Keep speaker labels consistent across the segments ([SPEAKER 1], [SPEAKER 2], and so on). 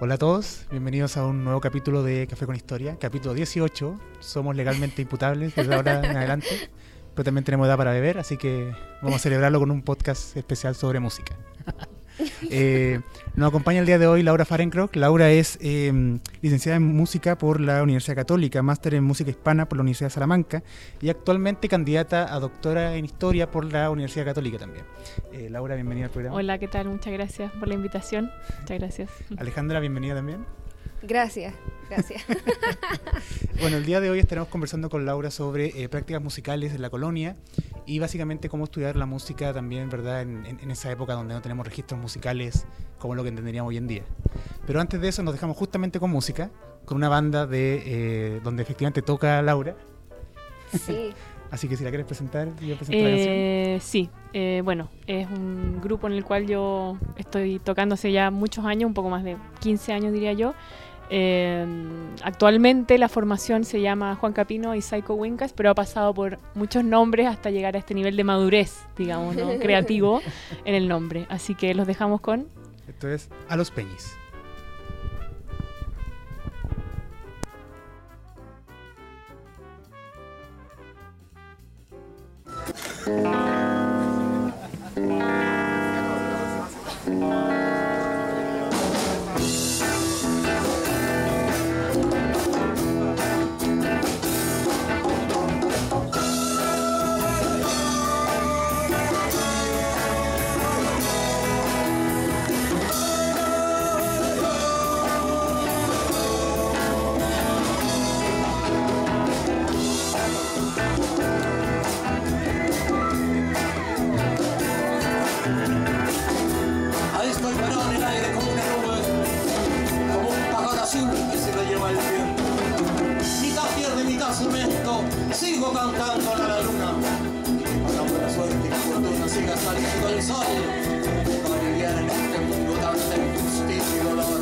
[SPEAKER 1] Hola a todos, bienvenidos a un nuevo capítulo de Café con Historia, capítulo 18. Somos legalmente imputables desde ahora en adelante, pero también tenemos edad para beber, así que vamos a celebrarlo con un podcast especial sobre música. Eh, nos acompaña el día de hoy Laura Farencroc. Laura es eh, licenciada en música por la Universidad Católica, máster en música hispana por la Universidad de Salamanca y actualmente candidata a doctora en historia por la Universidad Católica también. Eh, Laura, bienvenida al programa.
[SPEAKER 2] Hola, ¿qué tal? Muchas gracias por la invitación. Muchas gracias.
[SPEAKER 1] Alejandra, bienvenida también.
[SPEAKER 3] Gracias, gracias.
[SPEAKER 1] Bueno, el día de hoy estaremos conversando con Laura sobre eh, prácticas musicales en la colonia y básicamente cómo estudiar la música también, ¿verdad? En, en- en esa época donde no tenemos registros musicales como lo que entenderíamos hoy en día. Pero antes de eso nos dejamos justamente con música, con una banda de eh, donde efectivamente toca Laura.
[SPEAKER 3] Sí,
[SPEAKER 1] Así que si la quieres presentar, yo presento la canción.
[SPEAKER 2] Eh, sí, eh, bueno, es un grupo en el cual yo estoy tocando hace ya muchos años, un poco más de 15 años diría yo. Eh, actualmente la formación se llama Juan Capino y Psycho Wincas, pero ha pasado por muchos nombres hasta llegar a este nivel de madurez, digamos, ¿no? creativo en el nombre. Así que los dejamos con
[SPEAKER 1] Esto es A los Peñis.
[SPEAKER 4] Sigo cantando a la luna. Para que la suerte y fortuna siga saliendo el sol, para aliviar en este mundo tanta injusticia y dolor.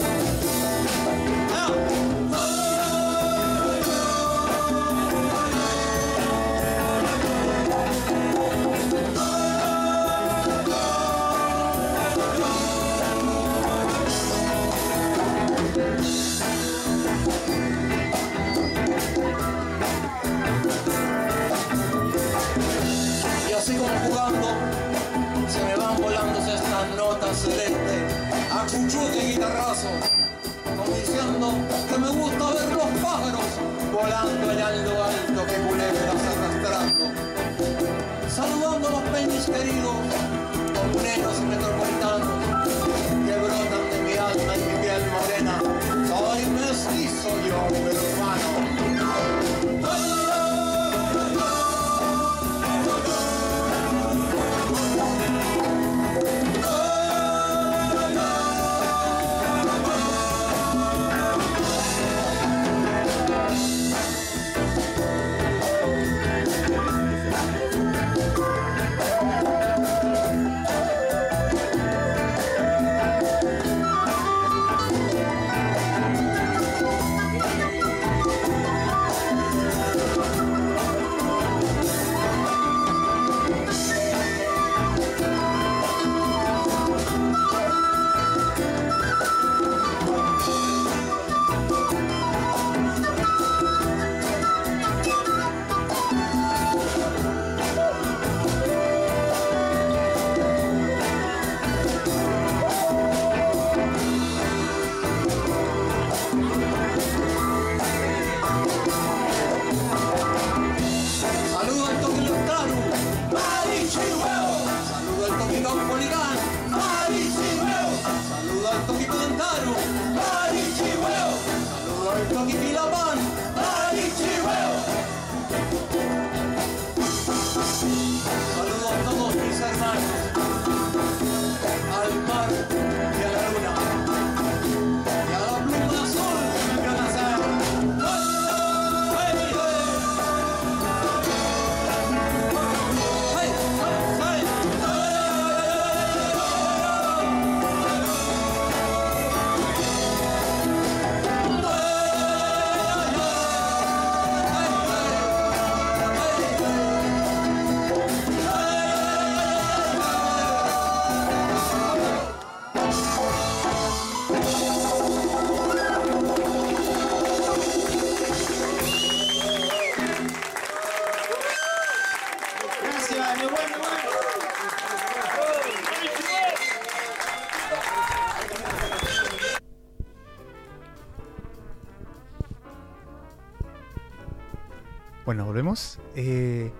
[SPEAKER 1] Bueno, volvemos. Eh,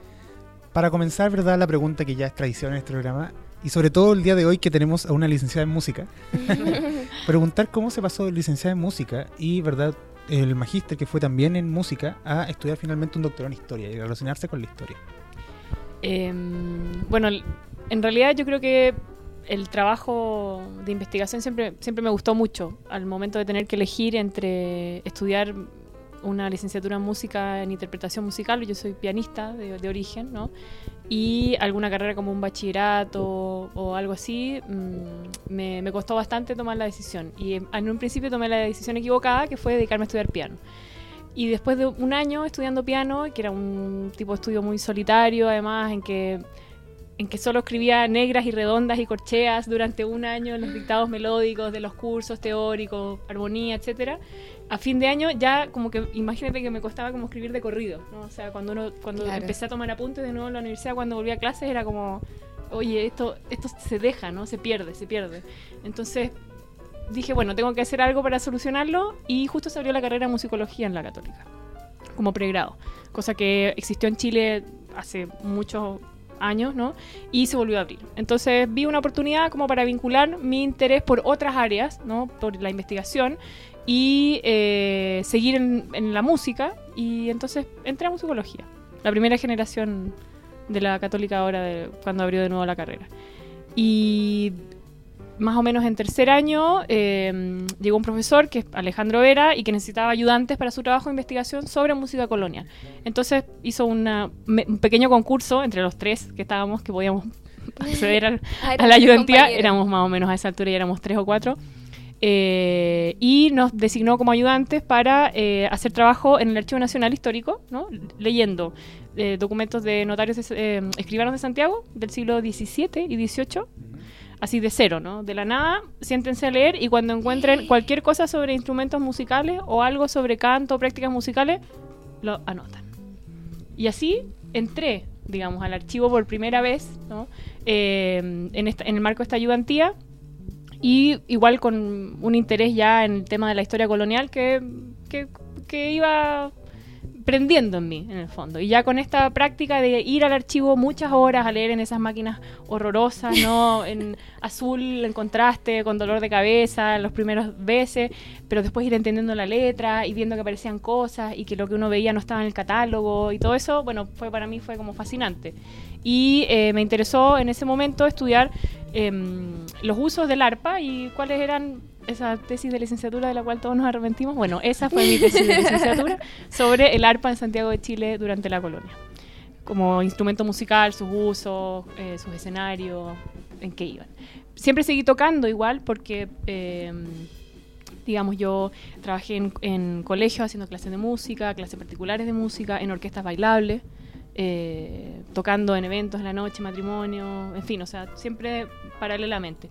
[SPEAKER 1] para comenzar, ¿verdad? La pregunta que ya es tradición en este programa, y sobre todo el día de hoy que tenemos a una licenciada en música, preguntar cómo se pasó de licenciada en música y, ¿verdad? El magíster que fue también en música a estudiar finalmente un doctorado en historia y relacionarse con la historia.
[SPEAKER 2] Em, bueno, en realidad yo creo que el trabajo de investigación siempre, siempre me gustó mucho. Al momento de tener que elegir entre estudiar una licenciatura en música, en interpretación musical, yo soy pianista de, de origen, ¿no? Y alguna carrera como un bachillerato o algo así, mm, me, me costó bastante tomar la decisión. Y em, en un principio tomé la decisión equivocada, que fue dedicarme a estudiar piano. Y después de un año estudiando piano, que era un tipo de estudio muy solitario, además, en que, en que solo escribía negras y redondas y corcheas durante un año en los dictados melódicos de los cursos teóricos, armonía, etcétera. A fin de año ya como que imagínate que me costaba como escribir de corrido, ¿no? O sea, cuando uno cuando
[SPEAKER 3] Claro.
[SPEAKER 2] empecé a tomar apuntes de nuevo en la universidad, cuando volví a clases era como, oye, esto esto se deja, ¿no? Se pierde, se pierde. Entonces dije, bueno, tengo que hacer algo para solucionarlo y justo se abrió la carrera de musicología en la católica, como pregrado, cosa que existió en Chile hace muchos años, ¿no? Y se volvió a abrir. Entonces vi una oportunidad como para vincular mi interés por otras áreas, ¿no? Por la investigación y eh, seguir en, en la música y entonces entré a musicología, la primera generación de la católica ahora de, cuando abrió de nuevo la carrera. Y más o menos en tercer año eh, llegó un profesor que es Alejandro Vera y que necesitaba ayudantes para su trabajo de investigación sobre música colonial. Entonces hizo una- me- un pequeño concurso entre los tres que estábamos, que podíamos acceder al- a la ayudantía. Éramos más o menos a esa altura y éramos tres o cuatro. Eh, y nos designó como ayudantes para eh, hacer trabajo en el Archivo Nacional Histórico, ¿no? leyendo eh, documentos de notarios, de- escribanos de Santiago del siglo XVII y XVIII, así de cero, ¿no? De la nada, siéntense a leer y cuando encuentren cualquier cosa sobre instrumentos musicales o algo sobre canto o prácticas musicales, lo anotan. Y así entré, digamos, al archivo por primera vez, ¿no? Eh, en, esta- en el marco de esta ayudantía y igual con un interés ya en el tema de la historia colonial que, que, que iba prendiendo en mí, en el fondo. Y ya con esta práctica de ir al archivo muchas horas a leer en esas máquinas horrorosas, ¿no? En azul, en contraste, con dolor de cabeza, los primeros veces, pero después ir entendiendo la letra y viendo que aparecían cosas y que lo que uno veía no estaba en el catálogo y todo eso, bueno, fue para mí fue como fascinante. Y eh, me interesó en ese momento estudiar em, los usos del arpa y cuáles eran esa tesis de licenciatura de la cual todos nos arrepentimos. Bueno, esa fue mi tesis de licenciatura sobre el arpa en Santiago de Chile durante la colonia. Como instrumento musical, sus usos, eh, sus escenarios, en qué iban. Siempre seguí tocando igual porque, em, digamos, yo trabajé en, en colegios haciendo clases de música, clases particulares de música, en orquestas bailables, eh, tocando en eventos en la noche, matrimonio, en fin, o sea, siempre paralelamente.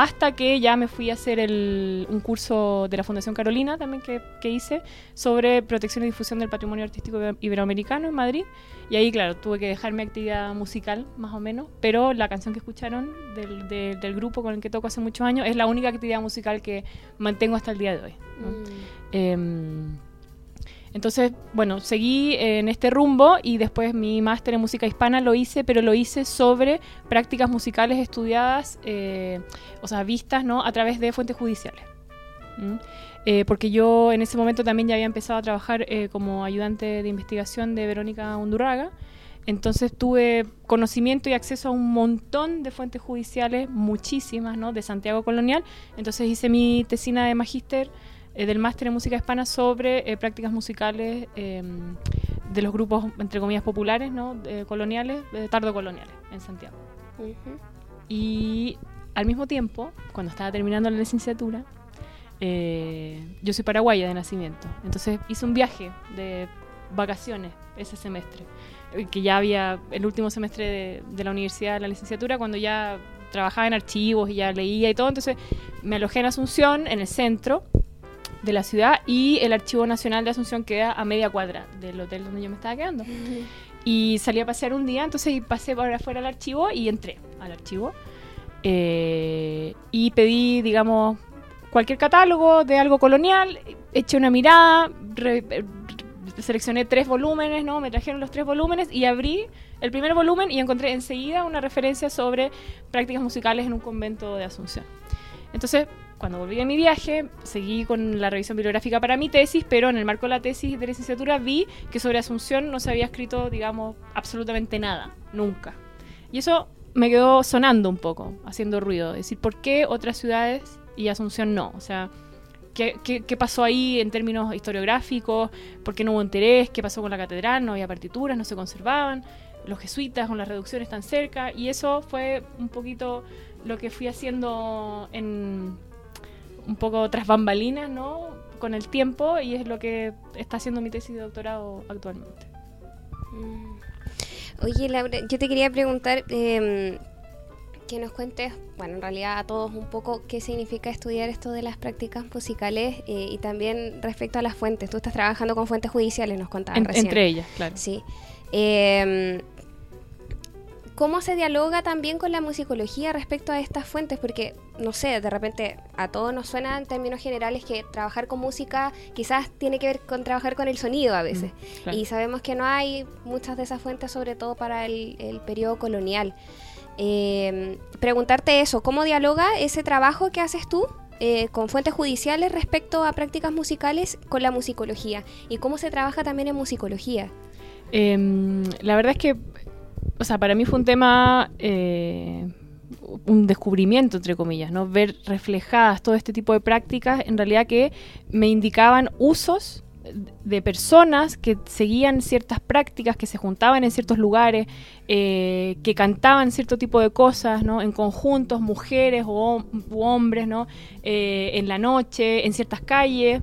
[SPEAKER 2] Hasta que ya me fui a hacer el- un curso de la Fundación Carolina también que, que hice sobre protección y difusión del patrimonio artístico ibe- iberoamericano en Madrid. Y ahí, claro, tuve que dejar mi actividad musical, más o menos, pero la canción que escucharon del, de- del grupo con el que toco hace muchos años es la única actividad musical que mantengo hasta el día de hoy. ¿no?
[SPEAKER 3] Mm.
[SPEAKER 2] Em, entonces, bueno, seguí en este rumbo y después mi máster en música hispana lo hice, pero lo hice sobre prácticas musicales estudiadas, eh, o sea, vistas, ¿no? A través de fuentes judiciales. Eh, porque yo en ese momento también ya había empezado a trabajar eh, como ayudante de investigación de Verónica Undurraga. Entonces tuve conocimiento y acceso a un montón de fuentes judiciales, muchísimas, ¿no? De Santiago Colonial. Entonces hice mi tesina de magíster eh, del máster en música hispana sobre eh, prácticas musicales eh, de los grupos, entre comillas, populares, ¿no? Coloniales, tardo-coloniales en Santiago.
[SPEAKER 3] Ujú.
[SPEAKER 2] Y al mismo tiempo, cuando estaba terminando la licenciatura, eh, yo soy paraguaya de nacimiento. Entonces hice un viaje de vacaciones ese semestre, eh, que ya había el último semestre de, de la universidad, de la licenciatura, cuando ya trabajaba en archivos y ya leía y todo. Entonces me alojé en Asunción, en el centro de la ciudad, y el Archivo Nacional de Asunción queda a media cuadra del hotel donde yo me estaba quedando. Y salí a pasear un día, entonces pasé por afuera al archivo y entré al archivo. Eh, y pedí, digamos, cualquier catálogo de algo colonial, eché una mirada, re- seleccioné tres volúmenes, ¿no? Me trajeron los tres volúmenes y abrí el primer volumen y encontré enseguida una referencia sobre prácticas musicales en un convento de Asunción. Entonces, cuando volví de mi viaje, seguí con la revisión bibliográfica para mi tesis, pero en el marco de la tesis de licenciatura vi que sobre Asunción no se había escrito, digamos, absolutamente nada, nunca. Y eso me quedó sonando un poco, haciendo ruido. Decir, ¿por qué otras ciudades y Asunción no? O sea, ¿qué, qué, qué pasó ahí en términos historiográficos? ¿Por qué no hubo interés? ¿Qué pasó con la catedral? No había partituras, no se conservaban. Los jesuitas con las reducciones tan cerca. Y eso fue un poquito lo que fui haciendo en un poco tras bambalinas, ¿no? Con el tiempo y es lo que está haciendo mi tesis de doctorado actualmente.
[SPEAKER 3] Mm. Oye, Laura, yo te quería preguntar eh, que nos cuentes, bueno, en realidad a todos un poco qué significa estudiar esto de las prácticas musicales eh, y también respecto a las fuentes. Tú estás trabajando con fuentes judiciales, nos contabas
[SPEAKER 2] En-
[SPEAKER 3] recién.
[SPEAKER 2] entre ellas, claro.
[SPEAKER 3] Sí. Eh, ¿Cómo se dialoga también con la musicología respecto a estas fuentes? Porque, no sé, de repente a todos nos suena en términos generales que trabajar con música quizás tiene que ver con trabajar con el sonido a veces.
[SPEAKER 2] Mm, claro.
[SPEAKER 3] Y sabemos que no hay muchas de esas fuentes, sobre todo para el, el periodo colonial. Eh, preguntarte eso, ¿cómo dialoga ese trabajo que haces tú eh, con fuentes judiciales respecto a prácticas musicales con la musicología? ¿Y cómo se trabaja también en musicología?
[SPEAKER 2] Em, la verdad es que, o sea, para mí fue un tema, eh, un descubrimiento, entre comillas, ¿no? Ver reflejadas todo este tipo de prácticas, en realidad que me indicaban usos de personas que seguían ciertas prácticas, que se juntaban en ciertos lugares, eh, que cantaban cierto tipo de cosas, ¿no? En conjuntos, mujeres o u hombres, ¿no? Eh, en la noche, en ciertas calles.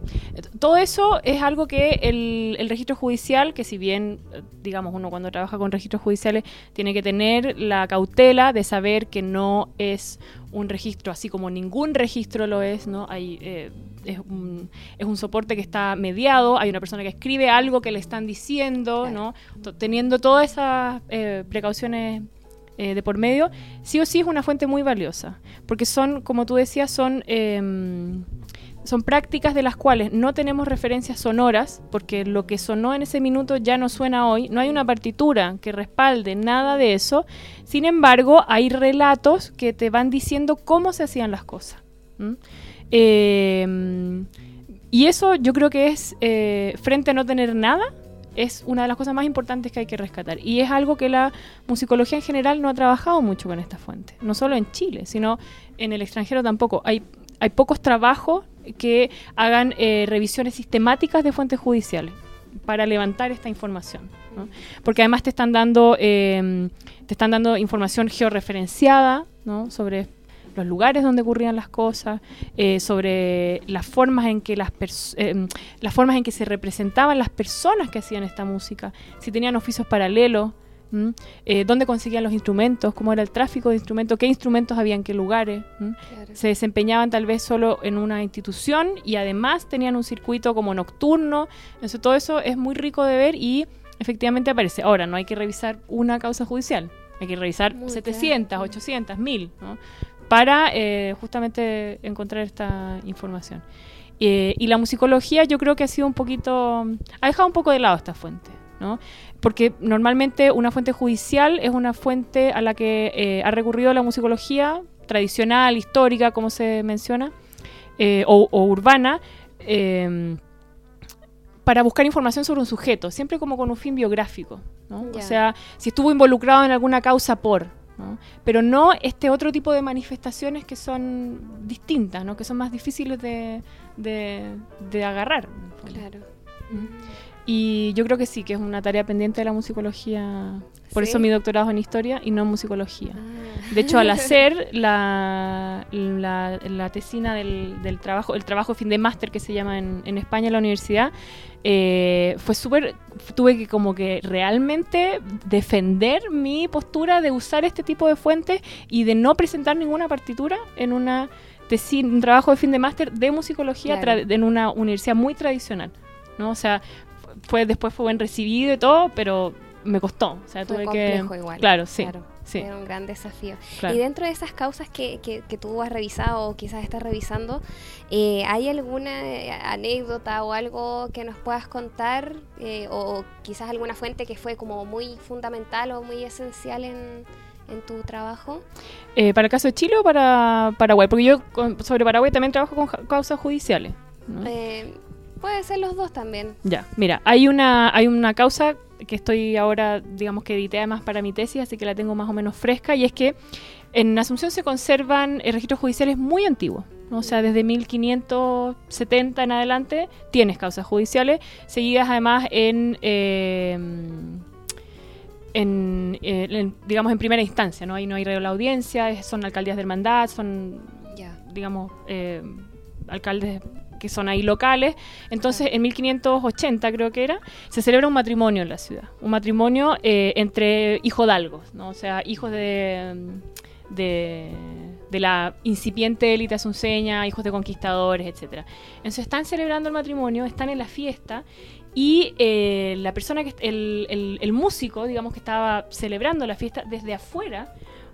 [SPEAKER 2] Todo eso es algo que el, el registro judicial, que si bien, digamos, uno cuando trabaja con registros judiciales tiene que tener la cautela de saber que no es un registro así como ningún registro lo es, ¿no? Hay, eh, es, un, es un soporte que está mediado, hay una persona que escribe algo que le están diciendo, ¿no? Teniendo todas esas eh, precauciones eh, de por medio, sí o sí es una fuente muy valiosa, porque son, como tú decías, son... em, son prácticas de las cuales no tenemos referencias sonoras, porque lo que sonó en ese minuto ya no suena hoy, no hay una partitura que respalde nada de eso, sin embargo hay relatos que te van diciendo cómo se hacían las cosas. ¿m? Eh, y eso yo creo que es, eh, frente a no tener nada, es una de las cosas más importantes que hay que rescatar. Y es algo que la musicología en general no ha trabajado mucho con esta fuente. No solo en Chile, sino en el extranjero tampoco. Hay, hay pocos trabajos que hagan eh, revisiones sistemáticas de fuentes judiciales para levantar esta información. Porque además te están dando, eh, te están dando información georreferenciada sobre los lugares donde ocurrían las cosas, eh, sobre las formas en que las eh, las formas en que se representaban las personas que hacían esta música, si tenían oficios paralelos. Eh, dónde conseguían los instrumentos, cómo era el tráfico de instrumentos, qué instrumentos había en qué lugares. se desempeñaban tal vez solo en una institución y además tenían un circuito como nocturno. Entonces, todo eso es muy rico de ver y efectivamente aparece. Ahora, no hay que revisar una causa judicial, hay que revisar
[SPEAKER 3] Muchas.
[SPEAKER 2] 700, 800, 1000, ¿no? para eh, justamente encontrar esta información. Eh, y la musicología yo creo que ha sido un poquito, ha dejado un poco de lado esta fuente, ¿no? Porque normalmente una fuente judicial es una fuente a la que eh, ha recurrido la musicología tradicional, histórica, como se menciona, eh, o, o urbana, eh, para buscar información sobre un sujeto, siempre como con un fin biográfico. O sea, si estuvo involucrado en alguna causa por, ¿no? pero no este otro tipo de manifestaciones que son distintas, ¿no? que son más difíciles de, de- de agarrar. fondo. Y yo creo que sí, que es una tarea pendiente de la musicología. Por
[SPEAKER 3] ¿Sí?
[SPEAKER 2] eso mi doctorado es en historia y no en musicología.
[SPEAKER 3] Ah.
[SPEAKER 2] De hecho, al hacer la, la, la tesina del, del trabajo, el trabajo fin de máster que se llama en, en España en la universidad, eh, fue súper, tuve que como que realmente defender mi postura de usar este tipo de fuentes y de no presentar ninguna partitura en una tesi- un trabajo de fin de máster de musicología
[SPEAKER 3] Claro.
[SPEAKER 2] en una universidad muy tradicional, ¿no? O sea, fue después fue buen recibido y todo, pero me costó. O sea,
[SPEAKER 3] Fue
[SPEAKER 2] tuve
[SPEAKER 3] complejo
[SPEAKER 2] que.
[SPEAKER 3] igual.
[SPEAKER 2] Claro, sí.
[SPEAKER 3] Claro,
[SPEAKER 2] sí,
[SPEAKER 3] Era un gran desafío.
[SPEAKER 2] claro.
[SPEAKER 3] Y dentro de esas causas que, que, que tú has revisado o quizás estás revisando, eh, ¿hay alguna eh, anécdota o algo que nos puedas contar? eh, o quizás alguna fuente que fue como muy fundamental o muy esencial en, en tu trabajo?
[SPEAKER 2] Eh, ¿Para el caso de Chile o para Paraguay? Porque yo con- sobre Paraguay también trabajo con ja- causas judiciales. ¿no?
[SPEAKER 3] Eh, puede ser los dos también.
[SPEAKER 2] Ya, mira, hay una, hay una causa que estoy ahora, digamos que edité además para mi tesis, así que la tengo más o menos fresca, y es que en Asunción se conservan registros judiciales muy antiguos. ¿no? O sea, desde 1570 en adelante tienes causas judiciales, seguidas además en, eh, en, eh, en, digamos, en primera instancia. ¿no? Ahí no hay regla de audiencia, son alcaldías de hermandad, son digamos, eh, alcaldes que son ahí locales. Entonces, en 1580 creo que era, se celebra un matrimonio en la ciudad. Un matrimonio eh, entre hijodalgos, ¿no? O sea, hijos de, de, de la incipiente élite asunceña, hijos de conquistadores, etcétera. Entonces, están celebrando el matrimonio, están en la fiesta y eh, la persona que, el, el- el músico, digamos, que estaba celebrando la fiesta desde afuera,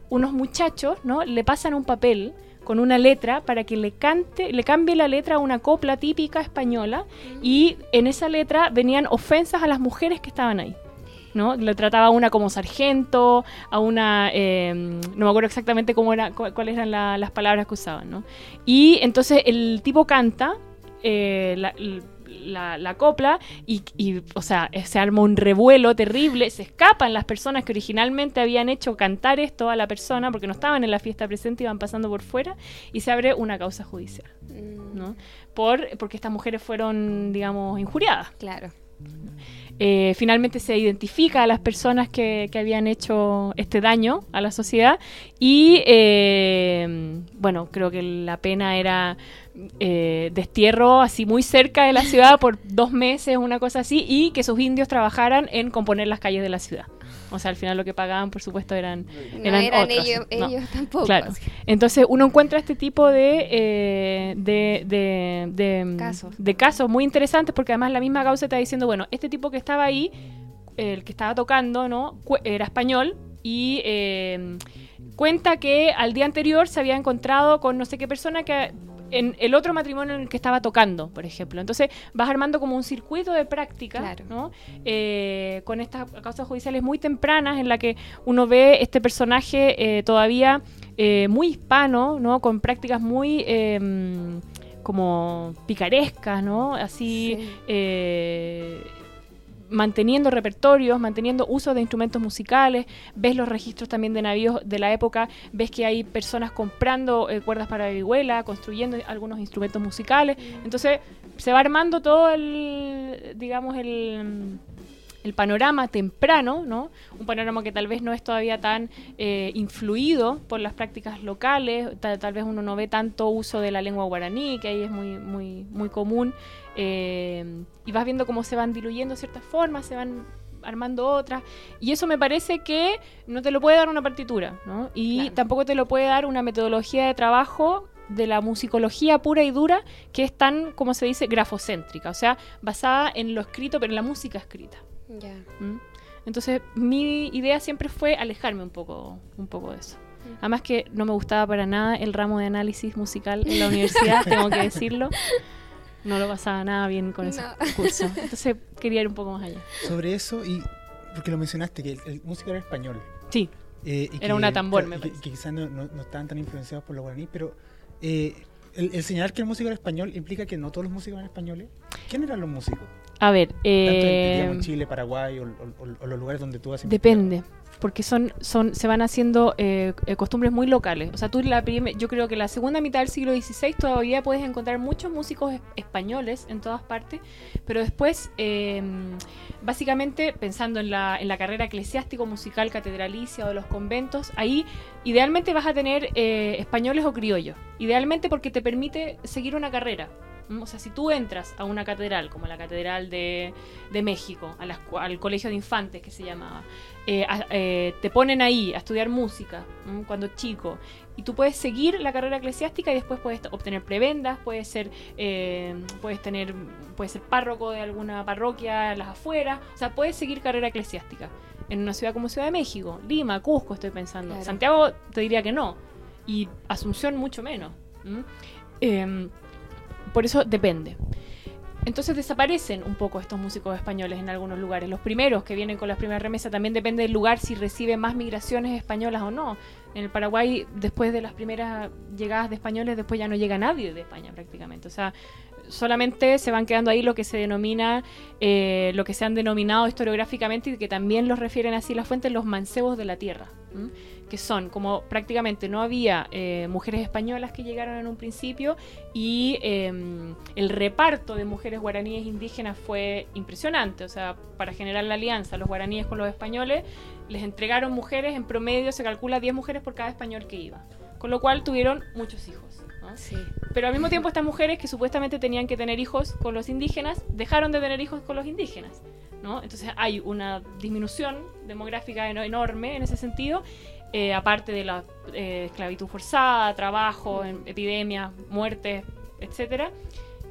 [SPEAKER 2] unos muchachos, ¿no? Le pasan un papel con una letra para que le cante, le cambie la letra a una copla típica española y en esa letra venían ofensas a las mujeres que estaban ahí. ¿no? Le trataba a una como sargento, a una, eh, no me acuerdo exactamente cómo era, cu- cuáles eran la- las palabras que usaban, ¿no? Y entonces el tipo canta eh, la, la- la copla y, y, o sea, se arma un revuelo terrible, se escapan las personas que originalmente habían hecho cantar esto a la persona porque no estaban en la fiesta presente, iban pasando por fuera y se abre una causa judicial,
[SPEAKER 3] Mm,
[SPEAKER 2] ¿no? Por, porque estas mujeres fueron, digamos, injuriadas.
[SPEAKER 3] Claro.
[SPEAKER 2] Eh, finalmente se identifica a las personas que, que habían hecho este daño a la sociedad y eh, bueno, creo que la pena era eh, destierro así muy cerca de la ciudad por dos meses, una cosa así, y que sus indios trabajaran en componer las calles de la ciudad. O sea, al final lo que pagaban, por supuesto, eran,
[SPEAKER 3] No
[SPEAKER 2] eran,
[SPEAKER 3] eran,
[SPEAKER 2] otros,
[SPEAKER 3] ellos,
[SPEAKER 2] no.
[SPEAKER 3] ellos tampoco.
[SPEAKER 2] Claro. Entonces uno encuentra este tipo de, eh, de, de, de,
[SPEAKER 3] Casos.
[SPEAKER 2] de casos muy interesantes porque además la misma causa está diciendo, bueno, este tipo que estaba ahí, el que estaba tocando, ¿no? Era español y eh, cuenta que al día anterior se había encontrado con no sé qué persona que en el otro matrimonio en el que estaba tocando, por ejemplo. Entonces vas armando como un circuito de práctica,
[SPEAKER 3] Claro.
[SPEAKER 2] ¿no? Eh, con estas causas judiciales muy tempranas en la que uno ve este personaje eh, todavía eh, muy hispano, ¿no? Con prácticas muy eh, como picarescas, ¿no? Así
[SPEAKER 3] Sí.
[SPEAKER 2] Manteniendo repertorios, manteniendo uso de instrumentos musicales, ves los registros también de navíos de la época, ves que hay personas comprando eh, cuerdas para vihuela, construyendo algunos instrumentos musicales, entonces se va armando todo el, digamos, el, el panorama temprano, ¿no? Un panorama que tal vez no es todavía tan eh, influido por las prácticas locales, ta- tal, vez uno no ve tanto uso de la lengua guaraní, que ahí es muy, muy, muy común, eh, y vas viendo cómo se van diluyendo ciertas formas, se van armando otras, y eso me parece que no te lo puede dar una partitura, ¿no? Y
[SPEAKER 3] Claro.
[SPEAKER 2] tampoco te lo puede dar una metodología de trabajo de la musicología pura y dura que es tan, como se dice, grafocéntrica, o sea, basada en lo escrito, pero en la música escrita.
[SPEAKER 3] Ya.
[SPEAKER 2] ¿m? Entonces, mi idea siempre fue alejarme un poco, un poco de eso. Además que no me gustaba para nada el ramo de análisis musical en la universidad, tengo que decirlo. No lo pasaba nada bien con ese
[SPEAKER 3] No.
[SPEAKER 2] curso. Entonces, quería ir un poco más allá.
[SPEAKER 1] Sobre eso, y porque lo mencionaste, que el, el músico era español.
[SPEAKER 2] Sí,
[SPEAKER 1] eh, y
[SPEAKER 2] Era
[SPEAKER 1] que-
[SPEAKER 2] una tambor, me
[SPEAKER 1] y que,
[SPEAKER 2] parece.
[SPEAKER 1] que quizás no, no- no estaban tan influenciados por los guaraní, pero eh, el, el señalar que el músico era español implica que no todos los músicos eran españoles. ¿Quién eran los músicos?
[SPEAKER 2] A ver,
[SPEAKER 1] Tanto en,
[SPEAKER 2] eh,
[SPEAKER 1] Chile, Paraguay o, o- los lugares donde tú has
[SPEAKER 2] Depende, porque son, son, se van haciendo eh, eh, costumbres muy locales. O sea, tú la yo creo que la segunda mitad del siglo XVI todavía puedes encontrar muchos músicos es- españoles en todas partes, pero después, eh, básicamente, pensando en la, en la carrera eclesiástico, musical, catedralicia o de los conventos, ahí idealmente vas a tener eh, españoles o criollos. Idealmente porque te permite seguir una carrera. ¿M? O sea, si tú entras a una catedral, como la Catedral de, de México, a las cu- al Colegio de Infantes que se llamaba, eh, a- eh, te ponen ahí a estudiar música ¿m? cuando chico, y tú puedes seguir la carrera eclesiástica y después puedes obtener prebendas, puedes ser, eh, puedes tener, puedes ser párroco de alguna parroquia a las afueras, o sea, puedes seguir carrera eclesiástica. en una ciudad como Ciudad de México, Lima, Cusco, estoy pensando.
[SPEAKER 3] Claro.
[SPEAKER 2] Santiago te diría que no. Y Asunción mucho menos. ¿m? Em, por eso depende. Entonces desaparecen un poco estos músicos españoles en algunos lugares. Los primeros que vienen con las primeras remesas también depende del lugar si recibe más migraciones españolas o no. En el Paraguay, después de las primeras llegadas de españoles, después ya no llega nadie de España prácticamente. O sea, solamente se van quedando ahí lo que se denomina, eh, lo que se han denominado historiográficamente y que también los refieren así las fuentes, los mancebos de la tierra. que son como prácticamente no había eh, mujeres españolas que llegaron en un principio y eh, el reparto de mujeres guaraníes indígenas fue impresionante, o sea, para generar la alianza los guaraníes con los españoles, les entregaron mujeres, en promedio se calcula 10 mujeres por cada español que iba, con lo cual tuvieron muchos hijos. ¿No?
[SPEAKER 3] Sí.
[SPEAKER 2] Pero al mismo tiempo estas mujeres que supuestamente tenían que tener hijos con los indígenas, dejaron de tener hijos con los indígenas. ¿no? Entonces hay una disminución demográfica eno- enorme en ese sentido, eh, aparte de la eh, esclavitud forzada, trabajo, epidemias, muertes, etcétera.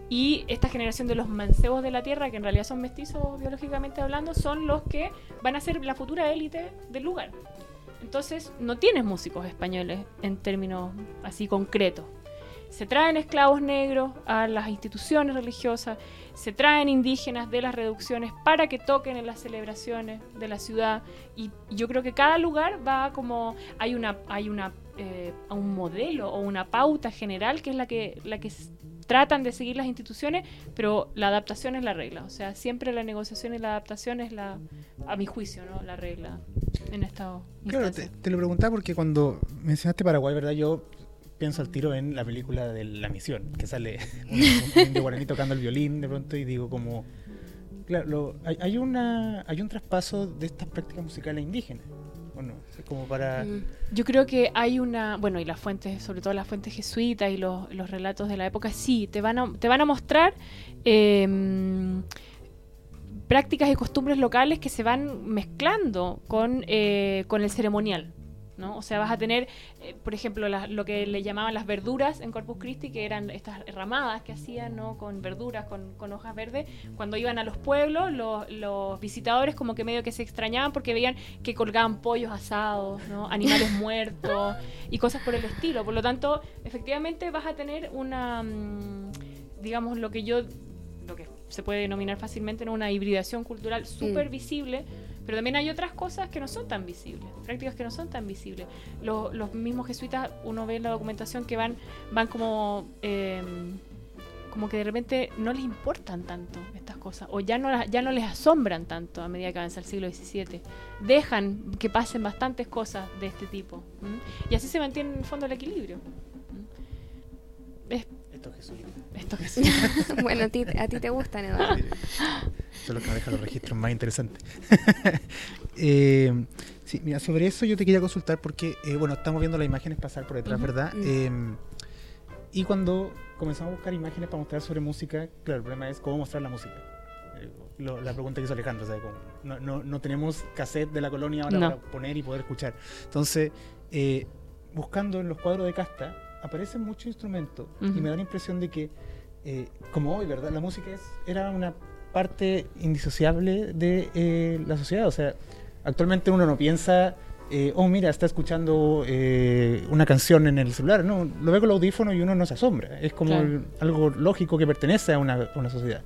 [SPEAKER 2] Y esta generación de los mancebos de la tierra, que en realidad son mestizos biológicamente hablando, son los que van a ser la futura élite del lugar. Entonces, no tienes músicos españoles en términos así concretos. Se traen esclavos negros a las instituciones religiosas, se traen indígenas de las reducciones para que toquen en las celebraciones de la ciudad y yo creo que cada lugar va como hay una hay una eh, un modelo o una pauta general que es la que la que tratan de seguir las instituciones, pero la adaptación es la regla, o sea, siempre la negociación y la adaptación es la a mi juicio, ¿no? la regla en esta
[SPEAKER 1] Claro, te, te lo preguntaba porque cuando mencionaste Paraguay, ¿verdad? Yo pienso al tiro en la película de La Misión, que sale un, guaraní tocando el violín de pronto y digo como... Claro, lo- hay, hay una, hay un traspaso de estas prácticas musicales indígenas, ¿o no? Como para...
[SPEAKER 3] Mm.
[SPEAKER 2] Yo creo que hay una, bueno, y las fuentes, sobre todo las fuentes jesuitas y los, los relatos de la época, sí, te van a, te van a mostrar em, prácticas y costumbres locales que se van mezclando con, eh, con el ceremonial. ¿No? O sea, vas a tener, eh, por ejemplo, la- lo que le llamaban las verduras en Corpus Christi, que eran estas ramadas que hacían ¿no? con verduras, con, con hojas verdes. Cuando iban a los pueblos, los, los visitadores como que medio que se extrañaban porque veían que colgaban pollos asados, ¿no? animales muertos y cosas por el estilo. Por lo tanto, efectivamente vas a tener una, mm, digamos, lo que yo, lo que se puede denominar fácilmente ¿no? una hibridación cultural súper visible, pero también hay otras cosas que no son tan visibles, prácticas que no son tan visibles. Los, los mismos jesuitas, uno ve en la documentación que van, van como... eh, como que de repente no les importan tanto estas cosas o ya no, ya no les asombran tanto a medida que avanza el siglo XVII. Dejan que pasen bastantes cosas de este tipo. Y así se mantiene en el fondo el equilibrio. ¿m? Es
[SPEAKER 1] Esto es Jesús.
[SPEAKER 2] esto que sí.
[SPEAKER 3] bueno, a ti, a ti te gustan, Eduardo.
[SPEAKER 1] Son los que manejan los registros más interesantes. Eh, sí, mira, sobre eso yo te quería consultar porque, eh, bueno, estamos viendo las imágenes pasar por detrás,
[SPEAKER 2] Ujú.
[SPEAKER 1] ¿verdad?
[SPEAKER 3] Mm.
[SPEAKER 1] Eh, y cuando comenzamos a buscar imágenes para mostrar sobre música, claro, el problema es cómo mostrar la música. Eh, lo- la pregunta que hizo Alejandro, ¿sabes? No, no, no tenemos cassette de la colonia ahora
[SPEAKER 2] No.
[SPEAKER 1] para poner y poder escuchar. Entonces, eh, buscando en los cuadros de casta, aparecen muchos instrumentos y
[SPEAKER 2] Ujú.
[SPEAKER 1] me da la impresión de que, eh, como hoy, ¿verdad? La música es, era una parte indisociable de eh, la sociedad. O sea, actualmente uno no piensa, eh, oh, mira, está escuchando eh, una canción en el celular. No, lo ve con el audífono y uno no se asombra. Es como
[SPEAKER 2] Claro.
[SPEAKER 1] el- algo lógico que pertenece a una, a una sociedad.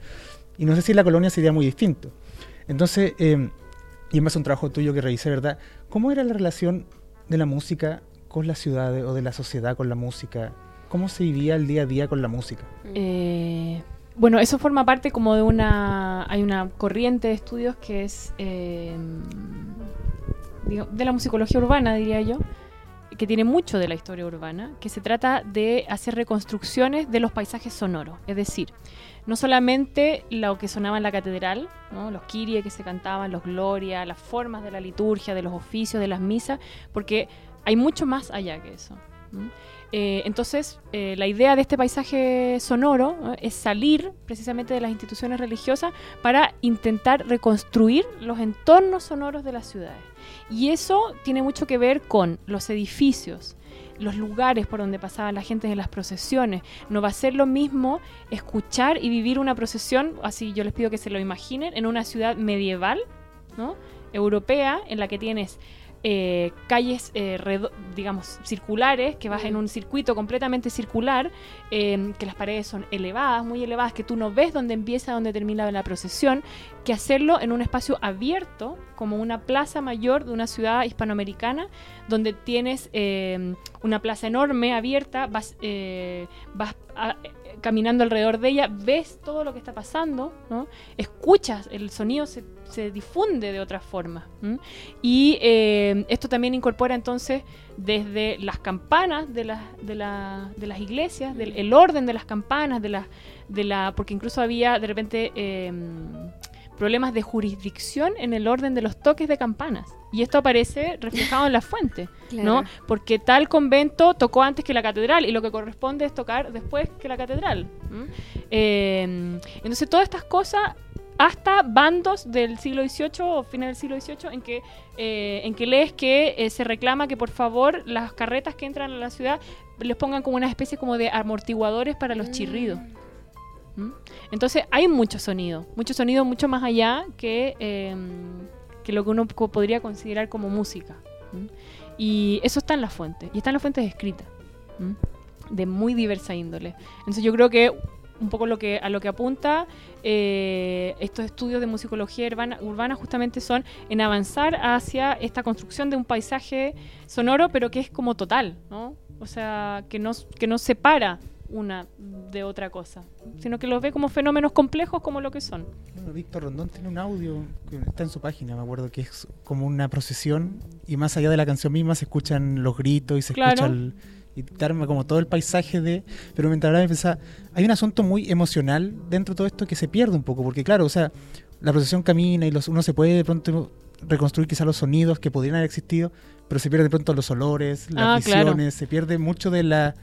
[SPEAKER 1] Y no sé si en la colonia sería muy distinto. Entonces, eh, y a un trabajo tuyo que revisé, ¿verdad? ¿Cómo era la relación de la música con las ciudades o de la sociedad con la música? ¿Cómo se vivía el día a día con la música?
[SPEAKER 2] Eh, bueno, eso forma parte como de una... Hay una corriente de estudios que es eh, de la musicología urbana, diría yo, que tiene mucho de la historia urbana, que se trata de hacer reconstrucciones de los paisajes sonoros. Es decir, no solamente lo que sonaba en la catedral, los kirie que se cantaban, los gloria, las formas de la liturgia, de los oficios, de las misas, porque hay mucho más allá que eso. Eh, entonces, eh, la idea de este paisaje sonoro ¿no? es salir precisamente de las instituciones religiosas para intentar reconstruir los entornos sonoros de las ciudades. Y eso tiene mucho que ver con los edificios, los lugares por donde pasaban la gente en las procesiones. No va a ser lo mismo escuchar y vivir una procesión, así yo les pido que se lo imaginen, en una ciudad medieval, ¿no? europea en la que tienes eh, calles, eh, redo- digamos, circulares, que vas en un circuito completamente circular, eh, que las paredes son elevadas, muy elevadas, que tú no ves dónde empieza, dónde termina la procesión, que hacerlo en un espacio abierto, como una plaza mayor de una ciudad hispanoamericana, donde tienes eh, una plaza enorme, abierta, vas, eh, vas a- caminando alrededor de ella, ves todo lo que está pasando, ¿no? escuchas, el sonido se, se difunde de otra forma. Y eh, esto también incorpora entonces desde las campanas de, las de, la- de las iglesias, del el orden de las campanas, de la, de la, porque incluso había de repente eh, problemas de jurisdicción en el orden de los toques de campanas. Y esto aparece reflejado en la fuente, ¿no? Porque tal convento tocó antes que la catedral y lo que corresponde es tocar después que la catedral. ¿m? Eh, entonces todas estas cosas hasta bandos del siglo XVIII o fines del siglo XVIII en que, eh, en que lees que eh, se reclama que por favor las carretas que entran a la ciudad les pongan como una especie como de amortiguadores para los chirridos. ¿Mm? Entonces hay mucho sonido, mucho sonido mucho más allá que, eh, que lo que uno podría considerar como música. ¿Mm? Y eso está en la fuente, y está en las fuentes escritas, ¿Mm? de muy diversa índole. Entonces yo creo que un poco lo que a lo que apunta eh, estos estudios de musicología urbana, urbana justamente son en avanzar hacia esta construcción de un paisaje sonoro, pero que es como total, ¿no? O sea, que no, que no separa una de otra cosa, sino que los ve como fenómenos complejos como lo que son.
[SPEAKER 1] Bueno, Víctor Rondón tiene un audio que está en su página, me acuerdo, que es como una procesión y más allá de la canción misma se escuchan los gritos y se
[SPEAKER 2] Claro.
[SPEAKER 1] escucha el, y te arma como todo el paisaje de... Pero mientras hablaba pensaba, hay un asunto muy emocional dentro de todo esto que se pierde un poco, porque claro, o sea, la procesión camina y los, uno se puede de pronto reconstruir quizás los sonidos que podrían haber existido, pero se pierde de pronto los olores, las
[SPEAKER 2] Ah, claro.
[SPEAKER 1] visiones, se pierde mucho de la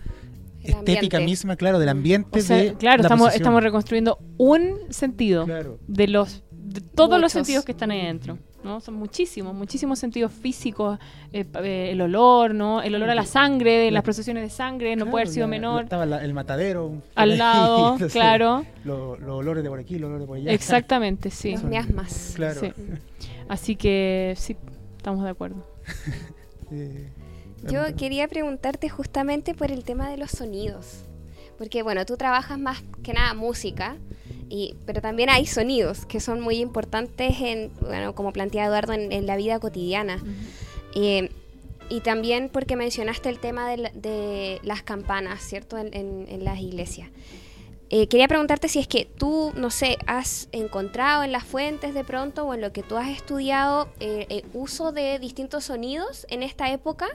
[SPEAKER 1] estética misma, claro, del ambiente
[SPEAKER 2] O sea,
[SPEAKER 1] de
[SPEAKER 2] claro,
[SPEAKER 1] la
[SPEAKER 2] estamos, estamos reconstruyendo un sentido
[SPEAKER 1] Claro.
[SPEAKER 2] de los de todos los
[SPEAKER 3] Muchos.
[SPEAKER 2] sentidos que están ahí dentro. ¿no? Son muchísimos, muchísimos sentidos físicos, eh, eh, el olor, ¿no? El olor a la sangre, de las procesiones de sangre, no
[SPEAKER 1] Claro,
[SPEAKER 2] puede haber sido
[SPEAKER 1] la-
[SPEAKER 2] menor.
[SPEAKER 1] Estaba la- el matadero.
[SPEAKER 2] Al lado,
[SPEAKER 1] entonces,
[SPEAKER 2] claro.
[SPEAKER 1] lo- Los olores de por aquí, los olores de por allá.
[SPEAKER 2] Exactamente, sí.
[SPEAKER 3] Los miasmas.
[SPEAKER 1] Claro.
[SPEAKER 2] Sí. Así que sí, estamos de acuerdo.
[SPEAKER 1] Eh,
[SPEAKER 3] Yo quería preguntarte justamente por el tema de los sonidos. Porque bueno, tú trabajas más que nada música, y, pero también hay sonidos que son muy importantes en, bueno, como plantea Eduardo, en, en la vida cotidiana. Eh, y también porque mencionaste el tema de, la- de las campanas, ¿cierto? En, en- en las iglesias. Eh, quería preguntarte si es que tú, no sé, has encontrado en las fuentes de pronto o en lo que tú has estudiado eh, eh, uso de distintos sonidos en esta época